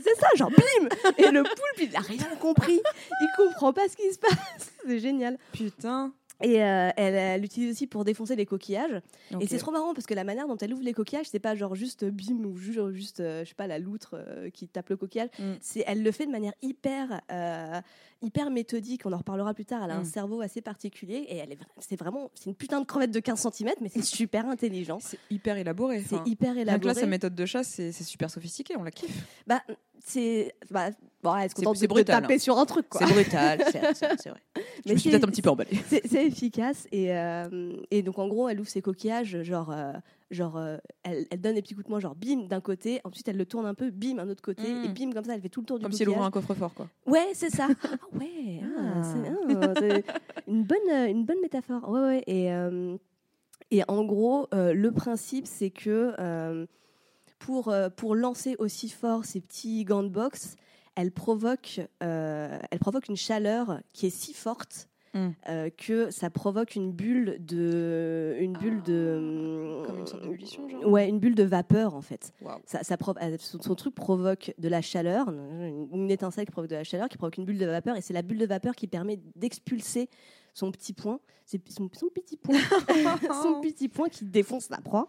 c'est ça, genre, bim Et le poulpe, il a rien compris. Il comprend pas ce qui se passe. C'est génial. Putain. Et euh, elle, l'utilise aussi pour défoncer les coquillages. Et c'est trop marrant parce que la manière dont elle ouvre les coquillages, c'est pas genre juste bim ou ju- juste, euh, je sais pas, la loutre euh, qui tape le coquillage. Mm. C'est, elle le fait de manière hyper, euh, hyper méthodique. On en reparlera plus tard. Elle a un Mm. cerveau assez particulier et elle est, vra- c'est vraiment, c'est une putain de crevette de 15 cm, mais c'est super intelligent. C'est hyper élaboré. C'est hyper Rien que là, élaboré. sa méthode de chasse, c'est c'est super sophistiqué, on la kiffe. Bah, c'est, bah, bon, contente c'est de, brutal, taper sur un truc, quoi. C'est brutal, c'est vrai. Je Mais me suis peut-être un petit peu emballée. c'est, efficace et, euh, et donc en gros elle ouvre ses coquillages genre euh, genre euh, elle, elle donne des petits coups de poing genre bim d'un côté ensuite elle le tourne un peu bim un autre côté et bim comme ça elle fait tout le tour du Comme si elle ouvrait coquillage un coffre-fort, quoi. ouais c'est ça ah ouais ah, Ah. c'est, ah, une bonne une bonne métaphore ouais ouais et et en gros le principe c'est que pour euh, pour lancer aussi fort ces petits gants de boxe elle provoque, euh, elle provoque une chaleur qui est si forte Mm. euh, que ça provoque une bulle de, une bulle de, Comme une sorte d'ébullition, genre? Ouais, une bulle de vapeur en fait. Ça, son, son truc provoque de la chaleur, une une, une étincelle qui provoque de la chaleur, qui provoque une bulle de vapeur, et c'est la bulle de vapeur qui permet d'expulser son petit point, c'est son, son petit point, son petit point qui défonce la proie.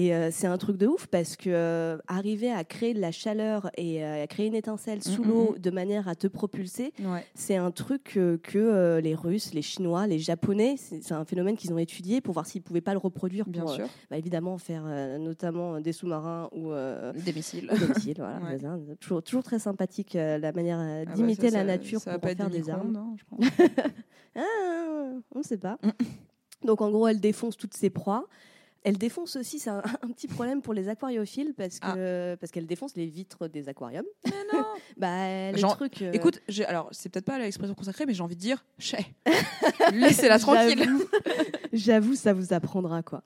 Et euh, c'est un truc de ouf parce que euh, arriver à créer de la chaleur et euh, à créer une étincelle sous Mm, l'eau de manière à te propulser, Ouais. c'est un truc que les Russes, les Chinois, les Japonais, c'est un phénomène qu'ils ont étudié pour voir s'ils pouvaient pas le reproduire Bien pour sûr. bah, évidemment faire notamment des sous-marins ou Des missiles. des missiles, voilà, Ouais. toujours, toujours très sympathique la manière Ah bah, d'imiter la nature ça pour en faire des des armes. hein, je pense. Ah, on ne sait pas. Mm. Donc en gros, elle défonce toutes ses proies. Elle défonce aussi, c'est un, un petit problème pour les aquariophiles parce que parce qu'elle défonce les vitres des aquariums. Mais non. Bah les Genre, trucs. euh, Écoute, alors c'est peut-être pas l'expression consacrée, mais j'ai envie de dire, chais. Laissez-la tranquille. J'avoue- J'avoue, ça vous apprendra quoi.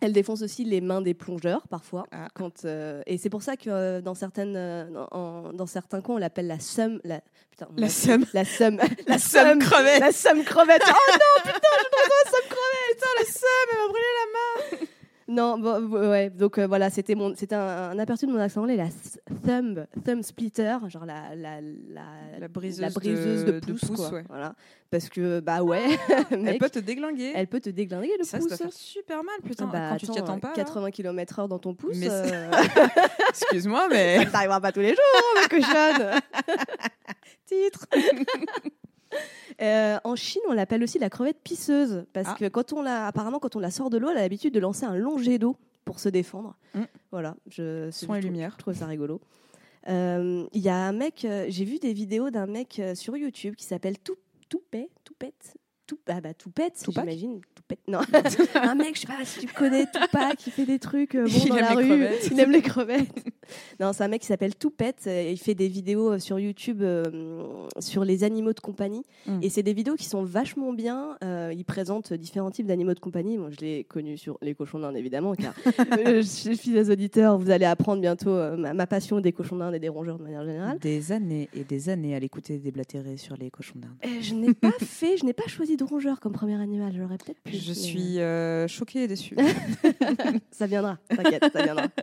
Elle défonce aussi les mains des plongeurs parfois. Ah. Quand, euh, et c'est pour ça que euh, dans, certaines, euh, dans, en- dans certains coins, on l'appelle la somme. La, putain, La somme. La somme. La somme crevette. La somme crevette. Oh non, putain, Putain, la somme, elle m'a brûlé la main. Non, bon, bon, ouais. Donc euh, voilà, c'était mon, c'était un, un aperçu de mon accent anglais, la thumb, thumb splitter, genre la la la, La briseuse la briseuse de, de- de pouce, quoi. ouais. Voilà, parce que bah ouais, Elle mec, peut te déglinguer. elle peut te déglinguer le ça, ça pouce. doit faire super mal, putain, Bah, quand tu t'y attends, pas. là. 80 km/h dans ton pouce, euh, Excuse-moi, mais. ça t'arrivera pas tous les jours, ma cochonne. Titre. Euh, en Chine, on l'appelle aussi la crevette pisseuse parce Ah. que quand on la, apparemment, quand on la sort de l'eau, elle a l'habitude de lancer un long jet d'eau pour se défendre. Mm. Voilà, je, Son et trouve- lumière. Je trouve ça rigolo. Euh, Il y a un mec, euh, j'ai vu des vidéos d'un mec sur YouTube qui s'appelle Toupet, Toupette, Tout, ah bah Toupette, Tupac j'imagine. Non, un mec, je sais pas si tu connais Tupac, qui fait des trucs euh, Il dans la rue, crevettes. il aime les crevettes. non, c'est un mec qui s'appelle Toupette, euh, il fait des vidéos euh, sur YouTube euh, sur les animaux de compagnie, Mm. et c'est des vidéos qui sont vachement bien. euh, il présente différents types d'animaux de compagnie. Moi, je l'ai connu sur les cochons d'Inde, évidemment, car je suis des auditeurs, vous allez apprendre bientôt ma, ma passion des cochons d'Inde et des rongeurs de manière générale. Des années et des années à l'écouter déblatérer sur les cochons d'Inde. Je n'ai pas fait, je n'ai pas choisi de rongeur comme premier animal. J'aurais peut-être pu. Je mais, suis euh, choquée et déçue. euh, ça viendra, t'inquiète, ça viendra.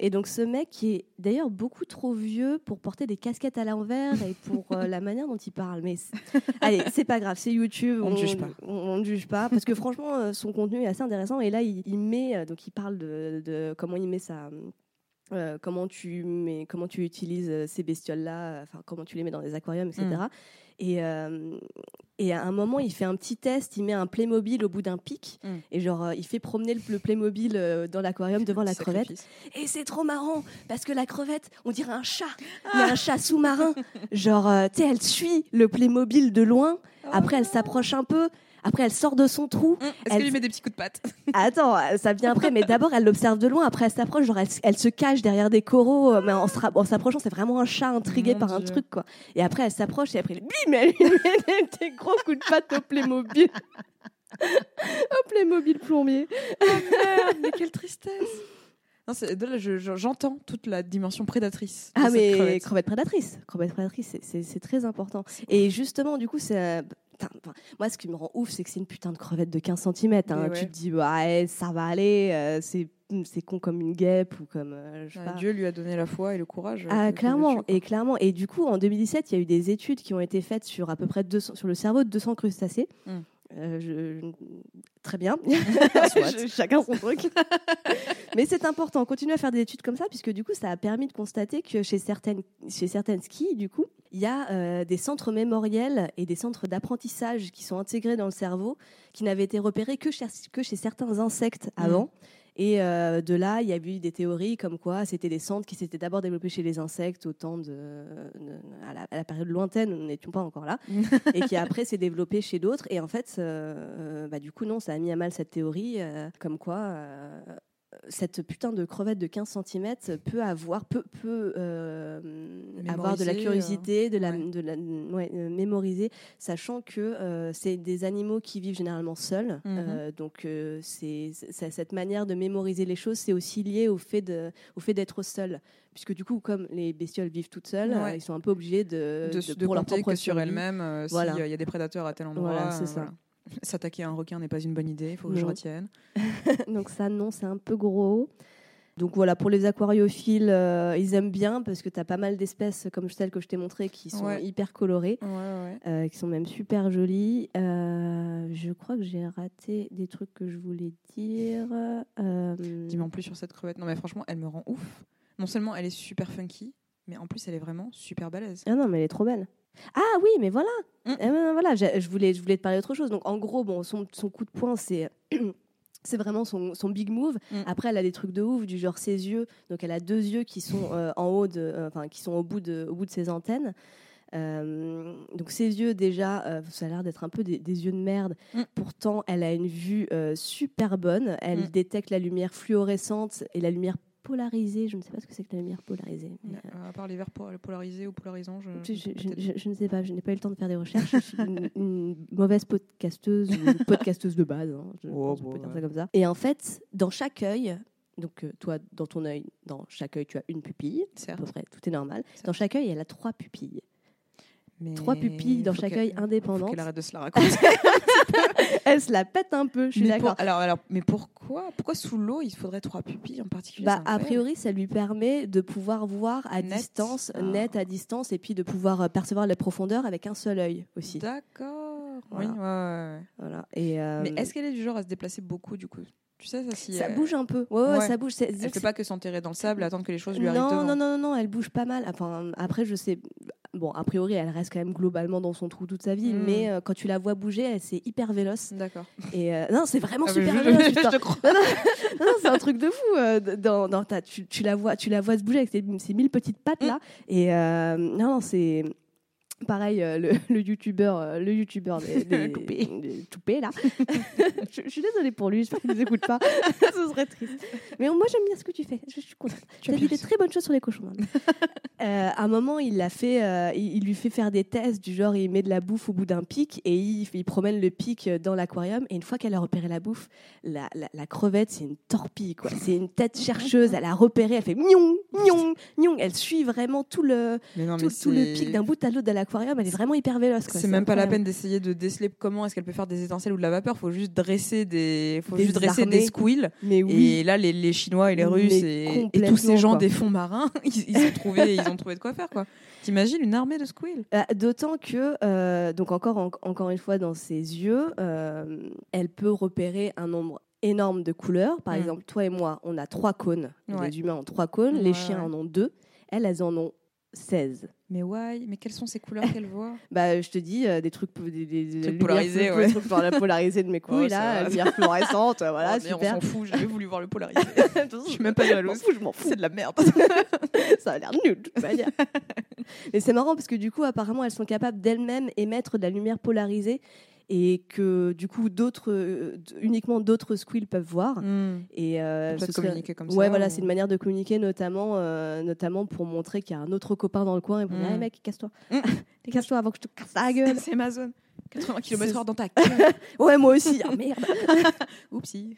Et donc ce mec qui est d'ailleurs beaucoup trop vieux pour porter des casquettes à l'envers et pour euh, la manière dont il parle. Mais allez, c'est pas grave, c'est YouTube. On ne juge pas. On, ne juge pas parce que franchement, euh, son contenu est assez intéressant. Et là, il, il met, euh, donc il parle de, de comment il met sa euh, comment tu mets, comment tu utilises euh, ces bestioles là, enfin comment tu les mets dans des aquariums, etc. Mm. Et, euh, et à un moment, il fait un petit test, il met un Playmobil au bout d'un pic, Mm. et genre, il fait promener le, le Playmobil dans l'aquarium devant la crevette. Et c'est trop marrant, parce que la crevette, on dirait un chat, mais un chat sous-marin. Genre, tu sais, elle suit le Playmobil de loin, après elle s'approche un peu, après elle sort de son trou. Hum, Est-ce Elle- qu'elle lui met des petits coups de patte Attends, ça vient après, mais d'abord elle l'observe de loin, après elle s'approche, genre elle, se cache derrière des coraux, euh, mais en, s'approchant, c'est vraiment un chat intrigué Mon par un truc, quoi. Et après elle s'approche et après, bim, elle lui met des, gros coups de patte au Playmobil. au Playmobil plombier. Merde, mais quelle tristesse J'entends toute la dimension prédatrice. de Ah cette mais crevette. crevette, prédatrice, crevette prédatrice, c'est- très important. Et justement, du coup, c'est euh, moi ce qui me rend ouf, c'est que c'est une putain de crevette de 15 cm. Ouais. Tu te dis ouais, ça va aller, euh, c'est c'est con comme une guêpe ou comme euh, je sais Ouais, pas. Dieu lui a donné la foi et le courage. Ah, que- que clairement, et clairement. Et du coup, en 2017, il y a eu des études qui ont été faites sur à peu près 200, sur le cerveau de 200 crustacés. Mm. Euh, je- Très bien. Je- Chacun son truc. Mais c'est important. Continuez à faire des études comme ça, puisque du coup, ça a permis de constater que chez certaines, chez certaines skis, du coup, il y a euh, des centres mémoriels et des centres d'apprentissage qui sont intégrés dans le cerveau, qui n'avaient été repérés que chez, que chez certains insectes avant. Et euh, de là, il y a eu des théories comme quoi c'était des centres qui s'étaient d'abord développés chez les insectes au temps de, de- à, la, à la période lointaine, nous n'étions pas encore là, et qui après s'est développé chez d'autres. Et en fait, euh, bah, du coup, non, ça a mis à mal cette théorie, euh, comme quoi cette putain de crevette de 15 cm peut avoir, peut, peut euh, avoir de la curiosité, de la, ouais. de la ouais, euh, mémoriser, sachant que euh, c'est des animaux qui vivent généralement seuls. Mhm. Donc, c'est c'est- cette manière de mémoriser les choses, c'est aussi lié au fait de- au fait d'être seul. Puisque du coup, comme les bestioles vivent toutes seules, Ouais. ils sont un peu obligés de, de, de- pour leur compter propre que sur elle-même, euh, s'il Voilà. y a des prédateurs à tel endroit. Voilà, c'est ça. S'attaquer à un requin n'est pas une bonne idée, il faut que je retienne. Donc ça, non, c'est un peu gros. Donc voilà, pour les aquariophiles, euh, ils aiment bien parce que tu as pas mal d'espèces comme celles que je t'ai montrées qui sont Ouais. hyper colorées, Ouais, ouais. euh, qui sont même super jolies. Euh, je crois que j'ai raté des trucs que je voulais dire. Dis-moi en plus sur cette crevette. Non, mais franchement, elle me rend ouf. Non seulement elle est super funky, mais en plus elle est vraiment super balèze. Ah non, mais elle est trop belle. Ah oui, mais voilà. Mm. Ben, voilà, je voulais, je voulais te parler d'autre chose. Donc en gros, bon, son, son coup de poing, c'est c'est vraiment son, son big move. Mm. Après, elle a des trucs de ouf, du genre ses yeux. Donc elle a deux yeux qui sont euh, en haut de, euh, enfin qui sont au bout de, au bout de ses antennes. Euh, donc ses yeux déjà, ça a l'air d'être un peu des, des yeux de merde. Mm. Pourtant, elle a une vue super bonne. Elle Mm. détecte la lumière fluorescente et la lumière polarisée. Je ne sais pas ce que c'est que la lumière polarisée. mais, Euh, À part les verres po- polarisés ou polarisants, je. je, je- peut-être- je- je ne sais pas, je n'ai pas eu le temps de faire des recherches. Je suis une, une mauvaise podcasteuse ou une podcasteuse de base. hein, je Oh, bon, peut dire ouais. ça comme ça. Et en fait, dans chaque œil, donc euh, toi, dans ton œil, dans chaque œil, tu as une pupille, à peu près, tout est normal. Dans chaque œil, elle a trois pupilles. Mais Trois pupilles dans chaque œil faut indépendantes. qu'elle arrête de se la raconter. Elle se la pète un peu, je suis d'accord. pour- alors, alors, mais pourquoi, pourquoi sous l'eau il faudrait trois pupilles en particulier? Bah, a priori, ça lui permet de pouvoir voir à Net. distance, Ah. net à distance, et puis de pouvoir euh, percevoir les profondeurs avec un seul œil aussi. D'accord. Voilà. Oui, ouais, ouais, ouais. Voilà. Et, euh, Mais est-ce qu'elle est du genre à se déplacer beaucoup du coup? Tu sais ça si ça elle- bouge un peu Ouais, ouais, Ouais. ça bouge. c'est- Elle fait c'est- pas que s'enterrer dans le sable, attendre que les choses lui arrivent non, devant. non, non, non, non, elle bouge pas mal. Enfin, après, je sais. Bon, a priori, elle reste quand même globalement dans son trou toute sa vie, Mm. mais euh, quand tu la vois bouger, elle c'est hyper véloce. D'accord. Et euh, non, c'est vraiment Ah, super je- véloce. je te crois. Non, non, non, c'est un truc de fou. euh, dans, dans ta, tu, tu la vois, tu la vois se bouger avec ces, ces mille petites pattes Mm. là. Et euh, non, non, c'est pareil. euh, le, le youtubeur, euh, le youtubeur des, des, Toupé. des toupés, là. je, je suis désolée pour lui. J'espère qu'il ne nous écoute pas. Ce serait triste. Mais moi, j'aime bien ce que tu fais. Je, je suis contente. Tu as dit des très bonnes choses sur les cochons. d'Inde. Euh, à un moment, il l'a fait. il, il lui fait faire des tests du genre, il met de la bouffe au bout d'un pic et il, il promène le pic dans l'aquarium. Et une fois qu'elle a repéré la bouffe, la, la- la crevette, c'est une torpille, quoi. C'est une tête chercheuse. Elle a repéré. Elle fait mion, mion, mion. Elle suit vraiment tout le Mais non, tout, mais tout le pic d'un bout à l'autre de l'aquarium. Elle est vraiment hyper véloce. C'est même pas la peine d'essayer de déceler comment est-ce qu'elle peut faire des étincelles ou de la vapeur. Faut juste dresser des, faut Des juste dresser armées. des squills. Mais oui. Et là, les, les Chinois et les Russes et, et tous ces gens quoi. des fonds marins, ils, ils ont trouvé, ils ont trouvé de quoi faire quoi. T'imagines une armée de squills Euh, D'autant que, euh, donc encore, en- encore une fois, dans ses yeux, euh, elle peut repérer un nombre énorme de couleurs. Par Mm. exemple, toi et moi, on a trois cônes. Ouais. Les humains ont trois cônes, Ouais, les chiens en ont deux. Elles, elles en ont 16. Mais why? Mais quelles sont ces couleurs qu'elle voit? Bah, je te dis, euh, des trucs, des, des- des lumières polarisés, ouais. des trucs pour la polarisée de mes couilles, Oh, là, lumière fluorescente, euh, voilà, Oh, mais super. On s'en fout, j'ai jamais voulu voir le polarisé. je suis même pas jalouse. Je m'en fous, C'est de la merde. ça a l'air nul, de toute manière. Mais c'est marrant parce que du coup, apparemment, elles sont capables d'elles-mêmes émettre de la lumière polarisée et que du coup, d'autres, euh, uniquement d'autres squills peuvent voir. Hmm. Et euh, serait- communiquer comme Ouais, ça, voilà, ou- c'est une manière de communiquer, notamment, euh, notamment pour montrer qu'il y a un autre copain dans le coin et pour dire, hey, mec, casse-toi. Mm. casse-toi avant que je te casse la gueule. C'est ma zone. 80 C'est- km/h dans ta ouais, moi aussi. Ah, merde. Oupsie.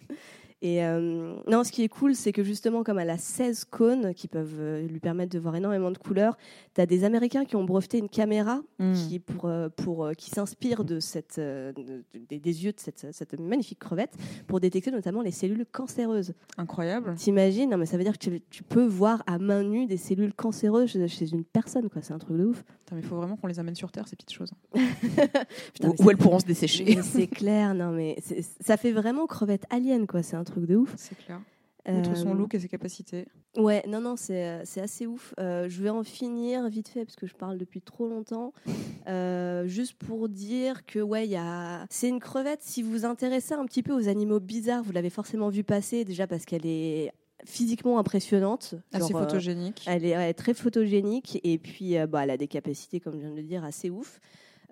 Et euh, non, ce qui est cool, c'est que justement, comme elle a 16 cônes qui peuvent euh, lui permettre de voir énormément de couleurs, tu as des Américains qui ont breveté une caméra Hmm. qui, pour, euh, pour, qui s'inspire de cette, de- des, des yeux de cette, cette magnifique crevette pour détecter notamment les cellules cancéreuses. Incroyable. T'imagines? Non, mais ça veut dire que tu, tu peux voir à main nue des cellules cancéreuses chez, chez une personne, quoi. C'est un truc de ouf. Putain, mais il faut vraiment qu'on les amène sur Terre, ces petites choses. Putain, Où, mais où c'est- elles pourront se dessécher. C'est clair, non, mais ça fait vraiment crevette alien, quoi. C'est un truc de ouf. C'est clair. Outre son Euh, look et ses capacités. Ouais, non, non, c'est euh, c'est assez ouf. Euh, je vais en finir vite fait parce que je parle depuis trop longtemps. Euh, juste pour dire que, ouais, il y a... c'est une crevette. Si vous vous intéressez un petit peu aux animaux bizarres, vous l'avez forcément vu passer déjà parce qu'elle est physiquement impressionnante. Assez Genre, euh, photogénique. elle est, très photogénique et puis bah, elle a des capacités, comme je viens de le dire, assez ouf.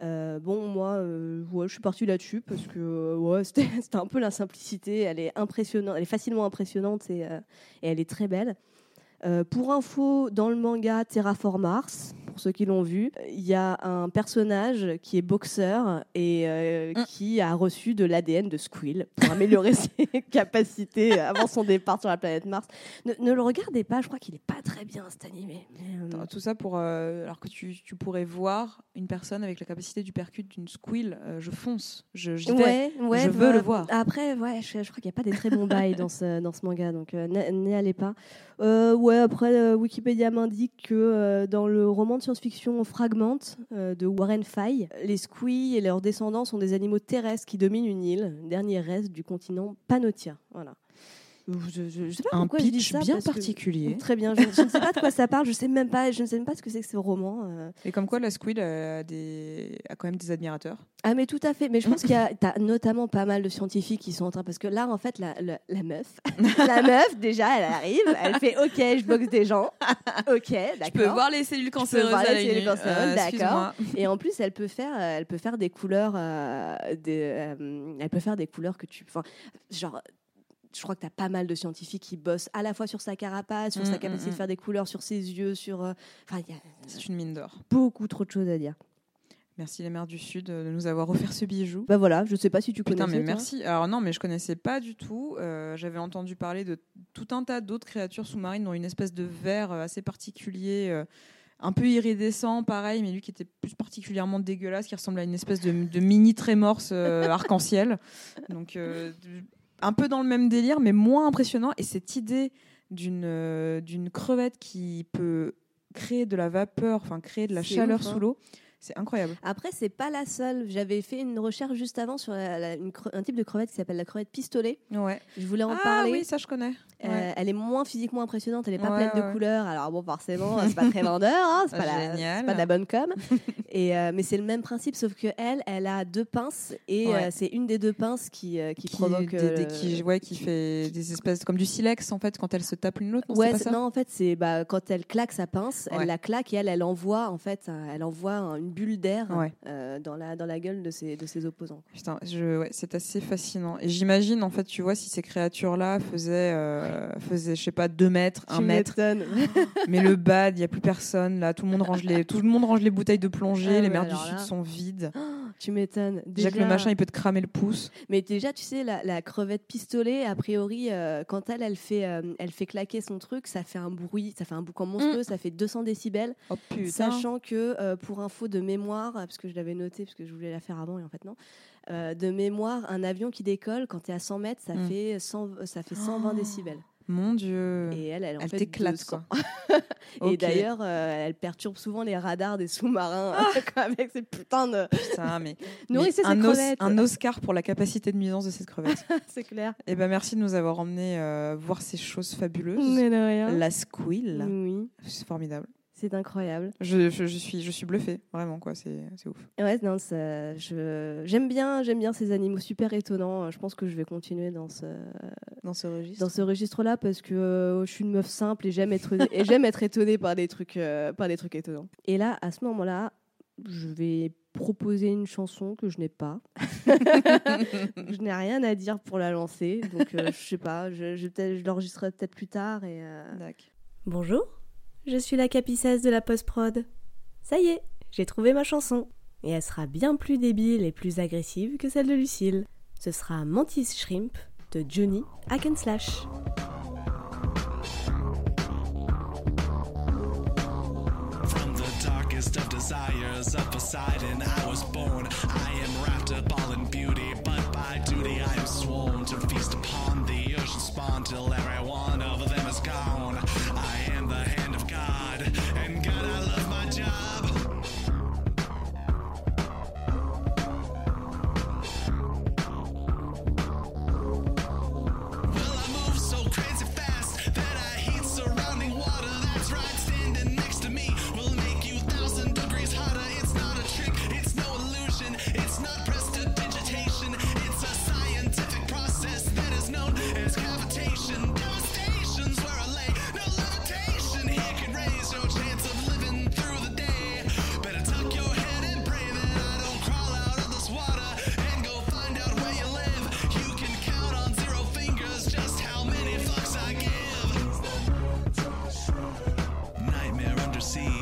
Euh, bon, moi, euh, je suis partie là-dessus parce que euh, c'était un peu la simplicité. Elle est impressionnante, elle est facilement impressionnante et elle est très belle. Euh, pour info, dans le manga Terraform Mars, pour ceux qui l'ont vu, il y a un personnage qui est boxeur et euh, Mm. qui a reçu de l'ADN de Squill pour améliorer ses capacités avant son départ sur la planète Mars. Ne, ne le regardez pas, je crois qu'il est pas très bien cet animé. Attends, Tout ça pour. euh, alors que tu, tu pourrais voir une personne avec la capacité du percute d'une squeal, euh, je fonce. Je, j'y vais. Ouais, ouais, Je veux bah, le voir. Après, ouais, je, je crois qu'il n'y a pas des très bons bails dans ce, dans ce manga, donc euh, n'y n'y allez pas. Euh, ouais, après, euh, Wikipédia m'indique que euh, dans le roman de science-fiction Fragment euh, de Warren Fay, les squeaks et leurs descendants sont des animaux terrestres qui dominent une île, dernier reste du continent Panotia. Voilà. Je, je, je sais pas Un pourquoi je dis pitch ça, bien que- particulier. Très bien, je, je ne sais pas de quoi ça parle, je sais même pas, je ne sais même pas ce que c'est que ce roman. euh. Et comme quoi, la squeal a, des... a quand même des admirateurs. Ah mais tout à fait, mais je pense qu'il y a t'as notamment pas mal de scientifiques qui sont en train parce que là en fait la, la, la meuf, la meuf déjà elle arrive, elle fait ok je boxe des gens, ok d'accord. Je peux voir les cellules cancéreuses voir les cellules nuit. cancéreuses, Euh, d'accord. Et en plus elle peut faire euh, elle peut faire des couleurs euh, des, euh, elle peut faire des couleurs que tu enfin genre je crois que tu as pas mal de scientifiques qui bossent à la fois sur sa carapace, sur Mm, sa mm, capacité mm. de faire des couleurs, sur ses yeux, sur. euh, Enfin, il y a C'est une mine d'or. beaucoup trop de choses à dire. Merci les mers du Sud euh, de nous avoir offert ce bijou. Bah voilà, je sais pas si tu connais. Putain, mais merci. Alors non, mais je connaissais pas du tout. Euh, J'avais entendu parler de tout un tas d'autres créatures sous-marines, dont une espèce de verre assez particulier, euh, un peu iridescent, pareil, mais lui qui était plus particulièrement dégueulasse, qui ressemble à une espèce de, de mini trémorse euh, arc-en-ciel. Donc euh, un peu dans le même délire, mais moins impressionnant. Et cette idée d'une euh, d'une crevette qui peut créer de la vapeur, enfin créer de la chaleur ouf, hein. sous l'eau, c'est incroyable. Après, c'est pas la seule. J'avais fait une recherche juste avant sur la- la- une cre- un type de crevette qui s'appelle la crevette pistolet. Ouais. Je voulais en ah parler. oui, ça je connais. Euh, Ouais. elle est moins physiquement impressionnante, elle est pas Ouais, pleine de couleurs. Alors bon, forcément, c'est pas très vendeur, hein, c'est pas, la- pas de la bonne com. et euh, mais c'est le même principe, sauf que elle, elle a deux pinces et euh, c'est une des deux pinces qui, qui, qui, provoque. des- des- qui, ouais, qui fait des espèces comme du silex en fait quand elles se tapent l'une l'autre. Non, Ouais, pas ça? non, en fait, c'est bah, quand elle claque sa pince, elle la claque et elle, elle envoie en fait, elle envoie un- une bulle d'air Ouais. euh, dans la dans la gueule de ses de ses opposants. Putain, je, ouais, c'est assez fascinant. Et j'imagine en fait, tu vois, si ces créatures-là faisaient, euh, faisaient, je sais pas, 2 mètres, 1 Tu mètre, mais le bad, il y a plus personne là. Tout le monde range les, tout le monde range les bouteilles de plongée. Ah les mers du sud sont vides. tu m'étonnes. Déjà que le machin, il peut te cramer le pouce. Mais déjà, tu sais, la, la crevette pistolet, a priori, euh, quand elle, elle fait, euh, elle fait claquer son truc, ça fait un bruit, ça fait un boucan monstrueux, ça fait 200 décibels. Oh putain. Sachant que, euh, pour info de mémoire, parce que je l'avais noté, parce que je voulais la faire avant et en fait non, de mémoire, un avion qui décolle, quand tu es à 100 mètres, ça, Mm. fait, 100, ça fait 120 Oh. décibels. Mon dieu. Et elle, elle, en Elle fait t'éclate 200. quoi. Et d'ailleurs, euh, elle perturbe souvent les radars des sous-marins avec ces putains de. Putain, mais, Nourrissez mais ces un, os- un Oscar pour la capacité de nuisance de cette crevette. C'est clair. Eh ben merci de nous avoir emmené euh, voir ces choses fabuleuses. Mais de rien. La squeal, Oui, c'est formidable. C'est incroyable. Je, je, je suis je suis bluffée, vraiment quoi, c'est c'est ouf. Ouais, non, ça, je, j'aime bien, j'aime bien ces animaux super étonnants. Je pense que je vais continuer dans ce, Dans ce registre. dans ce registre-là parce que euh, je suis une meuf simple et j'aime être, et j'aime être étonnée par des trucs, euh, par des trucs étonnants. Et là, à ce moment-là, je vais proposer une chanson que je n'ai pas. je n'ai rien à dire pour la lancer, donc euh, je sais pas. Je, je, l'enregistrerai peut-être plus tard et. euh. Bonjour, je suis la capicesse de la post-prod. Ça y est, j'ai trouvé ma chanson. Et elle sera bien plus débile et plus agressive que celle de Lucille. Ce sera Mantis Shrimp de Johnny Hackenslash. see.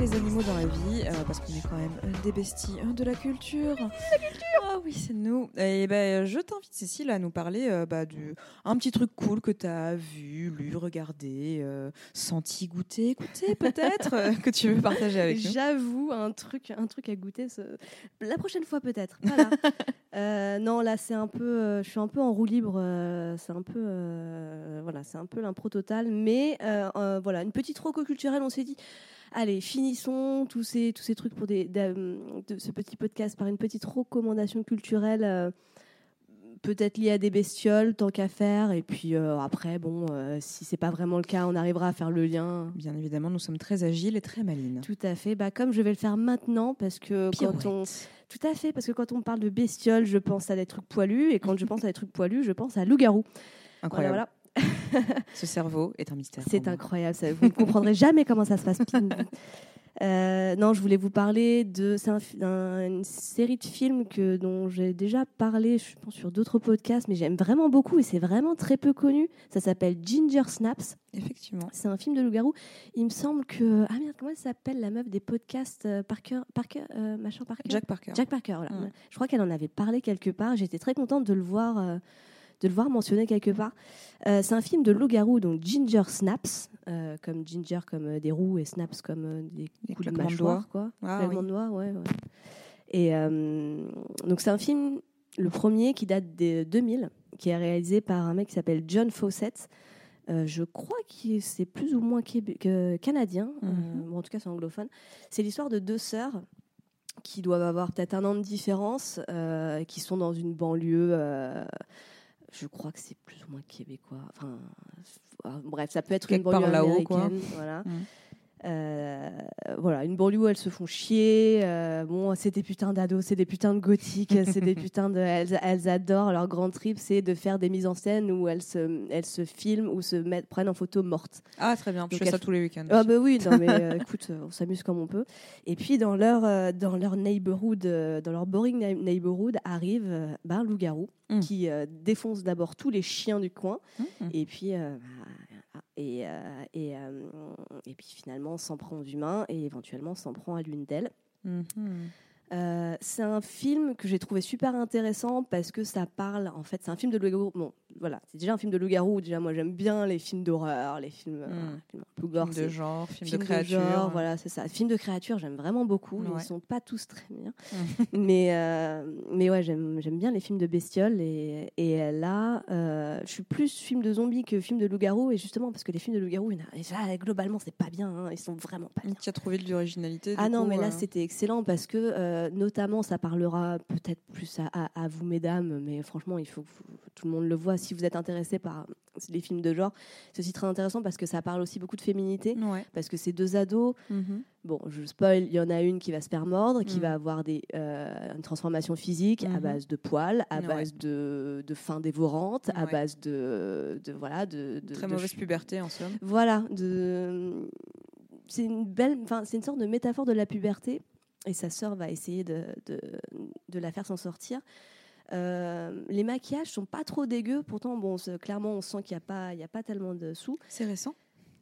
Les animaux dans la vie, euh, parce qu'on est quand même euh, des besties euh, de la culture. La culture Ah oui, c'est nous. Et ben, je t'invite, Cécile, à nous parler euh, bah, du un petit truc cool que tu as vu, lu, regardé, euh, senti, goûté, écouté peut-être, euh, que tu veux partager avec nous. J'avoue, un truc, un truc à goûter. ce- La prochaine fois, peut-être. Voilà. Euh, non, là, c'est un peu. je suis un peu en roue libre. c'est un peu. voilà, c'est un peu l'impro total. Mais voilà, une petite roco culturelle. On s'est dit. Allez, finissons tous ces, tous ces trucs pour des, de ce petit podcast par une petite recommandation culturelle, peut-être liée à des bestioles, tant qu'à faire. Et puis euh, après, bon, euh, si c'est pas vraiment le cas, on arrivera à faire le lien. Bien évidemment, nous sommes très agiles et très malines. Tout à fait. Bah, comme je vais le faire maintenant, parce que quand on, tout à fait, parce que quand on parle de bestioles, je pense à des trucs poilus, et quand je pense à des trucs poilus, je pense à loup-garou. Incroyable. voilà. Ce cerveau est un mystère. C'est incroyable. ça- vous ne comprendrez jamais comment ça se passe. Euh, non, je voulais vous parler de c'est un une série de films que dont j'ai déjà parlé, je pense sur d'autres podcasts, mais j'aime vraiment beaucoup et c'est vraiment très peu connu. Ça s'appelle Ginger Snaps. Effectivement. C'est un film de loup-garou. Il me semble que ah merde, comment elle s'appelle la meuf des podcasts euh, Parker, Parker, euh, machin Parker? Jack Parker. Jack Parker, voilà. Je crois qu'elle en avait parlé quelque part. J'étais très contente de le voir, de le voir mentionné quelque part. Euh, c'est un film de loup-garou, donc Ginger Snaps, euh, comme Ginger comme euh, des roues et Snaps comme des Des coups de mâchoire, quoi. Ah, oui. ouais, ouais. Et donc c'est un film, le premier qui date de 2000, qui est réalisé par un mec qui s'appelle John Fawcett. Euh, je crois que c'est plus ou moins canadien, euh, Mhm. bon, en tout cas c'est anglophone. C'est l'histoire de deux sœurs qui doivent avoir peut-être un an de différence, qui sont dans une banlieue. Je crois que c'est plus ou moins québécois. Enfin, euh, bref, ça peut être une Quelque part banlieue là-haut, quoi. américaine. Voilà. Mhm. Euh, voilà, une banlieue où elles se font chier. euh, bon, c'est des putains d'ados, c'est des putains de gothiques, c'est des putains de. Elles, elles adorent leur grand trip, c'est de faire des mises en scène où elles se, elles se filment ou se mettent, prennent en photo mortes. Ah, très bien. Je Donc fais ça tous les week-ends. Ah bah oui, non mais euh, écoute, on s'amuse comme on peut. Et puis dans leur dans leur neighborhood, dans leur boring neighborhood arrive bah, un loup-garou Mm. qui défonce d'abord tous les chiens du coin Mhm. et puis bah, et euh, euh, et puis finalement s'en prend aux et éventuellement s'en prend à l'une d'elles. Mhm. Euh, c'est un film que j'ai trouvé super intéressant parce que ça parle, en fait, c'est un film de loup-garou. Bon, voilà, c'est déjà un film de loup-garou. Déjà, moi, j'aime bien les films d'horreur, les films, euh, Mm. films un peu gore. Film c'est- de genre, film, films de créature. genre, voilà, c'est ça. Films de créatures, j'aime vraiment beaucoup. Ils Ouais. sont pas tous très bien, mais euh, mais ouais, j'aime bien les films de bestioles et, et là, euh, je suis plus film de zombies que film de loup-garou et justement parce que les films de loup-garou, globalement, c'est pas bien. hein, ils sont vraiment pas bien. Qui a trouvé de l'originalité Ah non, coup, mais là c'était excellent parce que euh, notamment ça parlera peut-être plus à, à- à vous mesdames, mais franchement il faut que vous- tout le monde le voit. si vous êtes intéressé par les films de genre, c'est aussi très intéressant parce que ça parle aussi beaucoup de féminité. Ouais. Parce que ces deux ados, Mhm. bon, je spoil, il y en a une qui va se faire mordre, qui Mm. va avoir des, euh, une transformation physique à Mhm. base de poils, à Ouais. base de, de faim dévorante, à base de, de voilà, de, de- Très mauvaise puberté en somme. Voilà, de... c'est une belle, enfin, c'est une sorte de métaphore de la puberté, et sa sœur va essayer de, de, de la faire s'en sortir. Euh, les maquillages sont pas trop dégueux, pourtant, bon, clairement, on sent qu'il n'y a pas, il y a pas tellement de sous. C'est récent?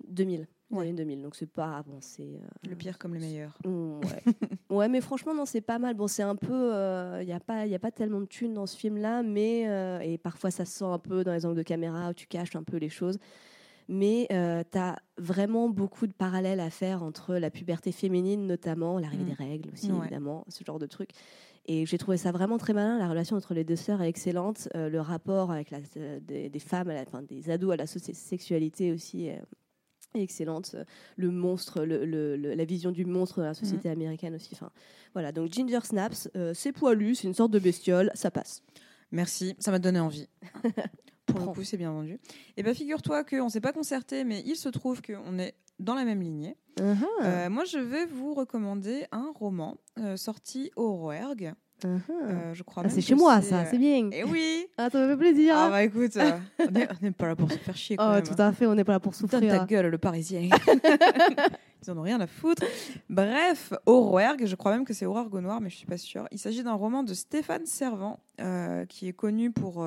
2000, Ouais. ouais. 2000, donc c'est pas, bon, c'est. euh, Le pire comme les meilleurs. Mm, Ouais. ouais, mais franchement, non, c'est pas mal. Bon, c'est un peu. Il n'y a, pas- y a pas tellement de thunes dans ce film-là, mais. euh, et parfois, ça se sent un peu dans les angles de caméra où tu caches un peu les choses. Mais tu as vraiment beaucoup de parallèles à faire entre la puberté féminine, notamment, l'arrivée Mm. des règles aussi, Ouais. évidemment, ce genre de trucs. Et j'ai trouvé ça vraiment très malin. La relation entre les deux sœurs est excellente. Euh, le rapport avec la, euh, des, des femmes, à la- enfin, des ados à la sexualité aussi est excellente. Le monstre, le- le- le- la vision du monstre dans la société américaine aussi. Enfin, voilà. Donc Ginger Snaps, euh, c'est poilu, c'est une sorte de bestiole, ça passe. Merci, ça m'a donné envie. Pour le coup, c'est bien vendu. Et bien, figure-toi qu'on ne s'est pas concerté, mais il se trouve qu'on est dans la même lignée. Uh-huh. Euh, moi, je vais vous recommander un roman euh, sorti au Rouergue. Uh-huh. Euh, je crois Ah, c'est chez moi, ça, c'est bien. Eh oui Ah, ça me fait plaisir. Ah bah écoute, on n'est pas là pour se faire chier quand oh, même. tout à fait, on n'est pas là pour souffrir. ta gueule, le parisien. Ils en ont rien à foutre. Bref, au Rouergue, je crois même que c'est au Rouergue au Noir, mais je suis pas sûre. Il s'agit d'un roman de Stéphane Servant, qui est connu pour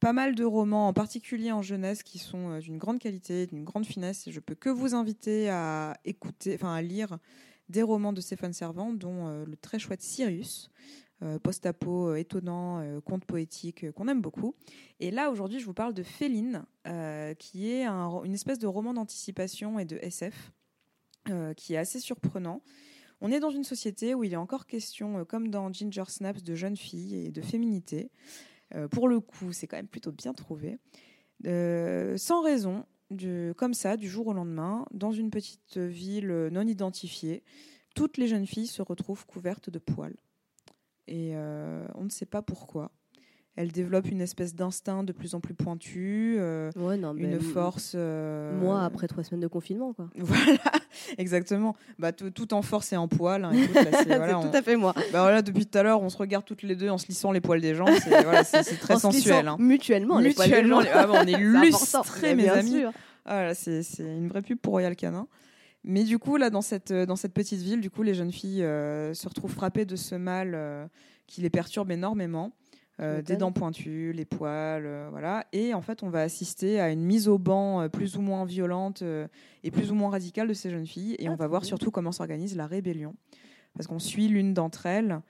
pas mal de romans, en particulier en jeunesse, qui sont euh, d'une grande qualité, d'une grande finesse. Et je peux que vous inviter à écouter, enfin à lire des romans de Stéphane Servant, dont euh, le très chouette Sirius. euh, post-apo étonnant, conte poétique qu'on aime beaucoup. Et là, aujourd'hui, je vous parle de Féline, qui est une espèce de roman d'anticipation et de SF, qui est assez surprenant. On est dans une société où il est encore question, comme dans Ginger Snaps, de jeunes filles et de féminité. Euh, pour le coup, c'est quand même plutôt bien trouvé. Euh, sans raison, comme ça, du jour au lendemain, dans une petite ville non identifiée, toutes les jeunes filles se retrouvent couvertes de poils. Et euh, on ne sait pas pourquoi. Elles développent une espèce d'instinct de plus en plus pointu, euh, Ouais, non, mais une force. euh, Moi, après trois semaines de confinement, quoi. Voilà, exactement. Bah, tout, en force et en poil. hein, c'est- c'est voilà, on- tout à fait moi. bah, voilà, depuis tout à l'heure, on se regarde toutes les deux en se lissant les poils des gens. C'est voilà, très En se sensuel. hein. Mutuellement, les poils des Mutuellement, gens. les- ah, on est C'est important, lustrés, mes amis. Ah, c'est une vraie pub pour Royal Canin. Mais du coup, là, dans cette, euh, dans cette petite ville, du coup, les jeunes filles euh, se retrouvent frappées de ce mal qui les perturbe énormément. Euh, des dents pointues, les poils, euh, voilà. Et en fait, on va assister à une mise au banc euh, plus ou moins violente et plus ou moins radicale de ces jeunes filles. Et Ah, on va voir surtout comment s'organise la rébellion. Parce qu'on suit l'une d'entre elles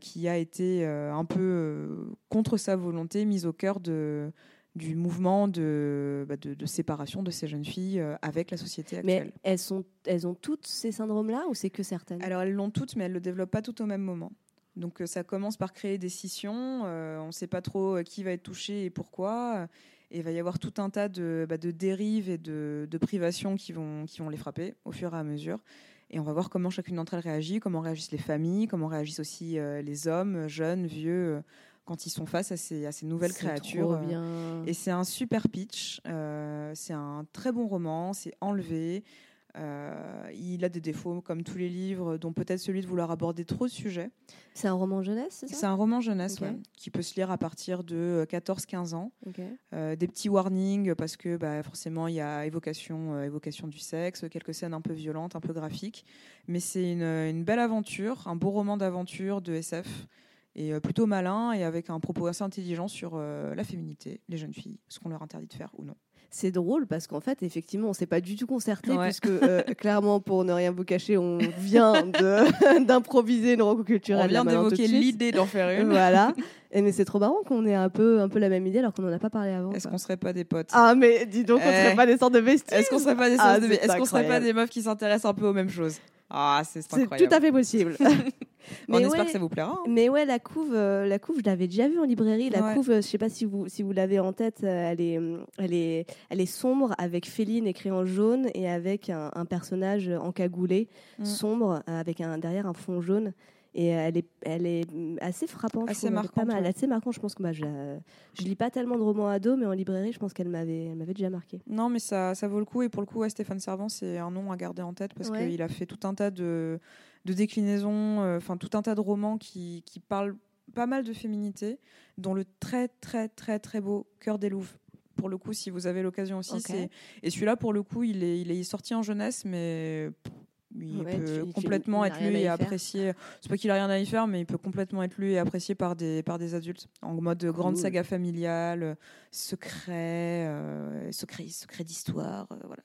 qui a été un peu contre sa volonté mise au cœur de, du mouvement de, bah, de, de séparation de ces jeunes filles avec la société actuelle. Mais elles, sont, elles ont toutes ces syndromes-là ou c'est que certaines? Alors elles l'ont toutes, mais elles le développent pas toutes au même moment. Donc euh, ça commence par créer des scissions. euh, on ne sait pas trop euh, qui va être touché et pourquoi. Et il va y avoir tout un tas de, bah, de dérives et de, de privations qui vont, qui vont les frapper au fur et à mesure. Et on va voir comment chacune d'entre elles réagit, comment réagissent les familles, comment réagissent aussi euh, les hommes, jeunes, vieux, quand ils sont face à ces, à ces nouvelles créatures. et c'est un super pitch. euh, c'est un très bon roman. C'est enlevé. Euh, il a des défauts comme tous les livres, dont peut-être celui de vouloir aborder trop de sujets. C'est un roman jeunesse, c'est C'est ça un roman jeunesse Ok. ouais, qui peut se lire à partir de 14-15 ans. Ok. Euh, des petits warnings parce que bah, forcément il y a évocation, euh, évocation du sexe, quelques scènes un peu violentes, un peu graphiques. Mais c'est une, une belle aventure, un beau roman d'aventure de SF et euh, plutôt malin et avec un propos assez intelligent sur euh, la féminité, les jeunes filles, ce qu'on leur interdit de faire ou non. C'est drôle parce qu'en fait, effectivement, on s'est pas du tout concerté Ouais. puisque euh, clairement, pour ne rien vous cacher, on vient de- d'improviser une rencontre culturelle. On vient de d'évoquer l'idée d'en faire une. Voilà. Et mais c'est trop marrant qu'on ait un peu, un peu la même idée alors qu'on n'en a pas parlé avant. Est-ce qu'on serait pas des potes? Ah mais dis donc, on Eh. serait pas des sortes de vestiges. Est-ce qu'on serait pas des Ah, sortes de- c'est Est-ce qu'on serait pas des meufs qui s'intéressent un peu aux mêmes choses? Ah, c'est C'est incroyable. tout à fait possible. On Mais espère ouais. que ça vous plaira. hein. Mais ouais, la couve, euh, la couve, je l'avais déjà vue en librairie. La Ouais. couve, euh, je sais pas si vous, si vous l'avez en tête, euh, elle est, hum, elle est, elle est sombre avec Féline écrit en jaune et avec un, un personnage encagoulé Mm. sombre avec un derrière un fond jaune. Et elle est, elle est mm, assez frappante. Assez marquante, Pas mal, ouais. assez marquante. Je pense que bah, je, je lis pas tellement de romans ados, mais en librairie, je pense qu'elle m'avait, elle m'avait déjà marqué. Non, mais ça, ça vaut le coup. Et pour le coup, ouais, Stéphane Servant, c'est un nom à garder en tête parce Ouais. qu'il a fait tout un tas de, de déclinaisons, euh, enfin tout un tas de romans qui, qui parlent pas mal de féminité, dont le très, très, très, très beau Cœur des Louves. Pour le coup, si vous avez l'occasion aussi. C'est Et celui-là, pour le coup, il est, il est sorti en jeunesse, mais il Ouais, peut tu- complètement être lu et faire. apprécié. C'est pas qu'il a rien à y faire, mais il peut complètement être lu et apprécié par des, par des adultes. En mode grande saga familiale, secret, euh, secret, secret d'histoire. euh, voilà.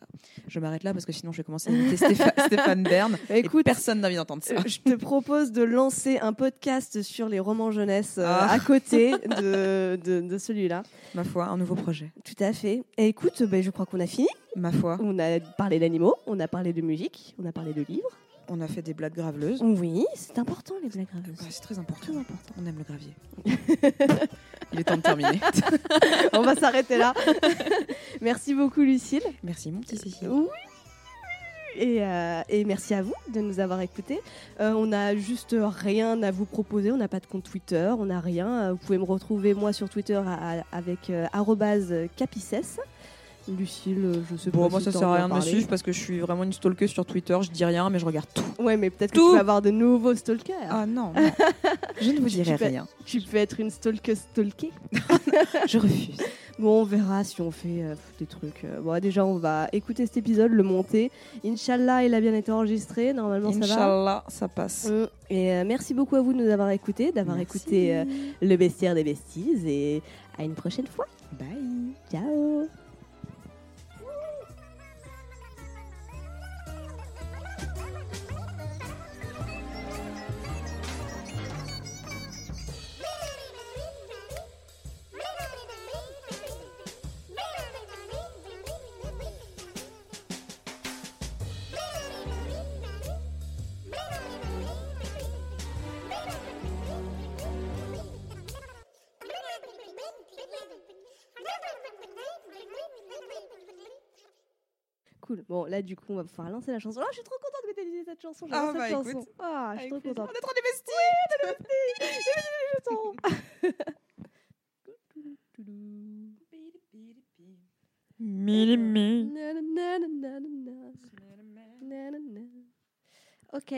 Je m'arrête là parce que sinon je vais commencer à imiter Stépha- Stéphane Bern. et Écoute, personne n'a envie d'entendre ça. Euh, Je te propose de lancer un podcast sur les romans jeunesse euh, Ah. à côté de, de, de celui-là. Ma foi, un nouveau projet. Tout à fait. Et écoute, ben, je crois qu'on a fini. Ma foi, On a parlé d'animaux, on a parlé de musique, on a parlé de livres. on a fait des blagues graveleuses. Oui, c'est important les blagues graveuses. Ouais, c'est très important. Très important. On aime le gravier. Il est temps de terminer. on va s'arrêter là. merci beaucoup Lucille. Merci mon petit Cécile. Oui. Et, euh, et merci à vous de nous avoir écoutés. Euh, on n'a juste rien à vous proposer. On n'a pas de compte Twitter. On n'a rien. Vous pouvez me retrouver moi sur Twitter à- à- avec euh, arrobase capices. Lucille, euh, je sais Bon, pas. moi si ça sert à rien de me suivre parce que je suis vraiment une stalkeuse sur Twitter. Je dis rien, mais je regarde tout. Ouais, mais peut-être que tu vas avoir de nouveaux stalkers. Ah non, non. je ne vous dirai tu peux- rien. Tu peux être une stalkeuse stalkée. Je refuse. Bon, on verra si on fait euh, des trucs. euh, Bon, déjà, on va écouter cet épisode, le monter. Inch'Allah, il a bien été enregistré. Normalement, ça va. Inch'Allah, ça passe. Et euh, merci beaucoup à vous de nous avoir écoutés, d'avoir écouté euh, le bestiaire des besties. Et à une prochaine fois. Bye. Ciao Cool. Bon, là, du coup, on va pouvoir lancer la chanson. Oh, je suis trop contente que tu aies dit cette chanson. Ah, J'adore bah, cette écoute. chanson. Ah, je suis trop contente. On est trop des na, na. Ok.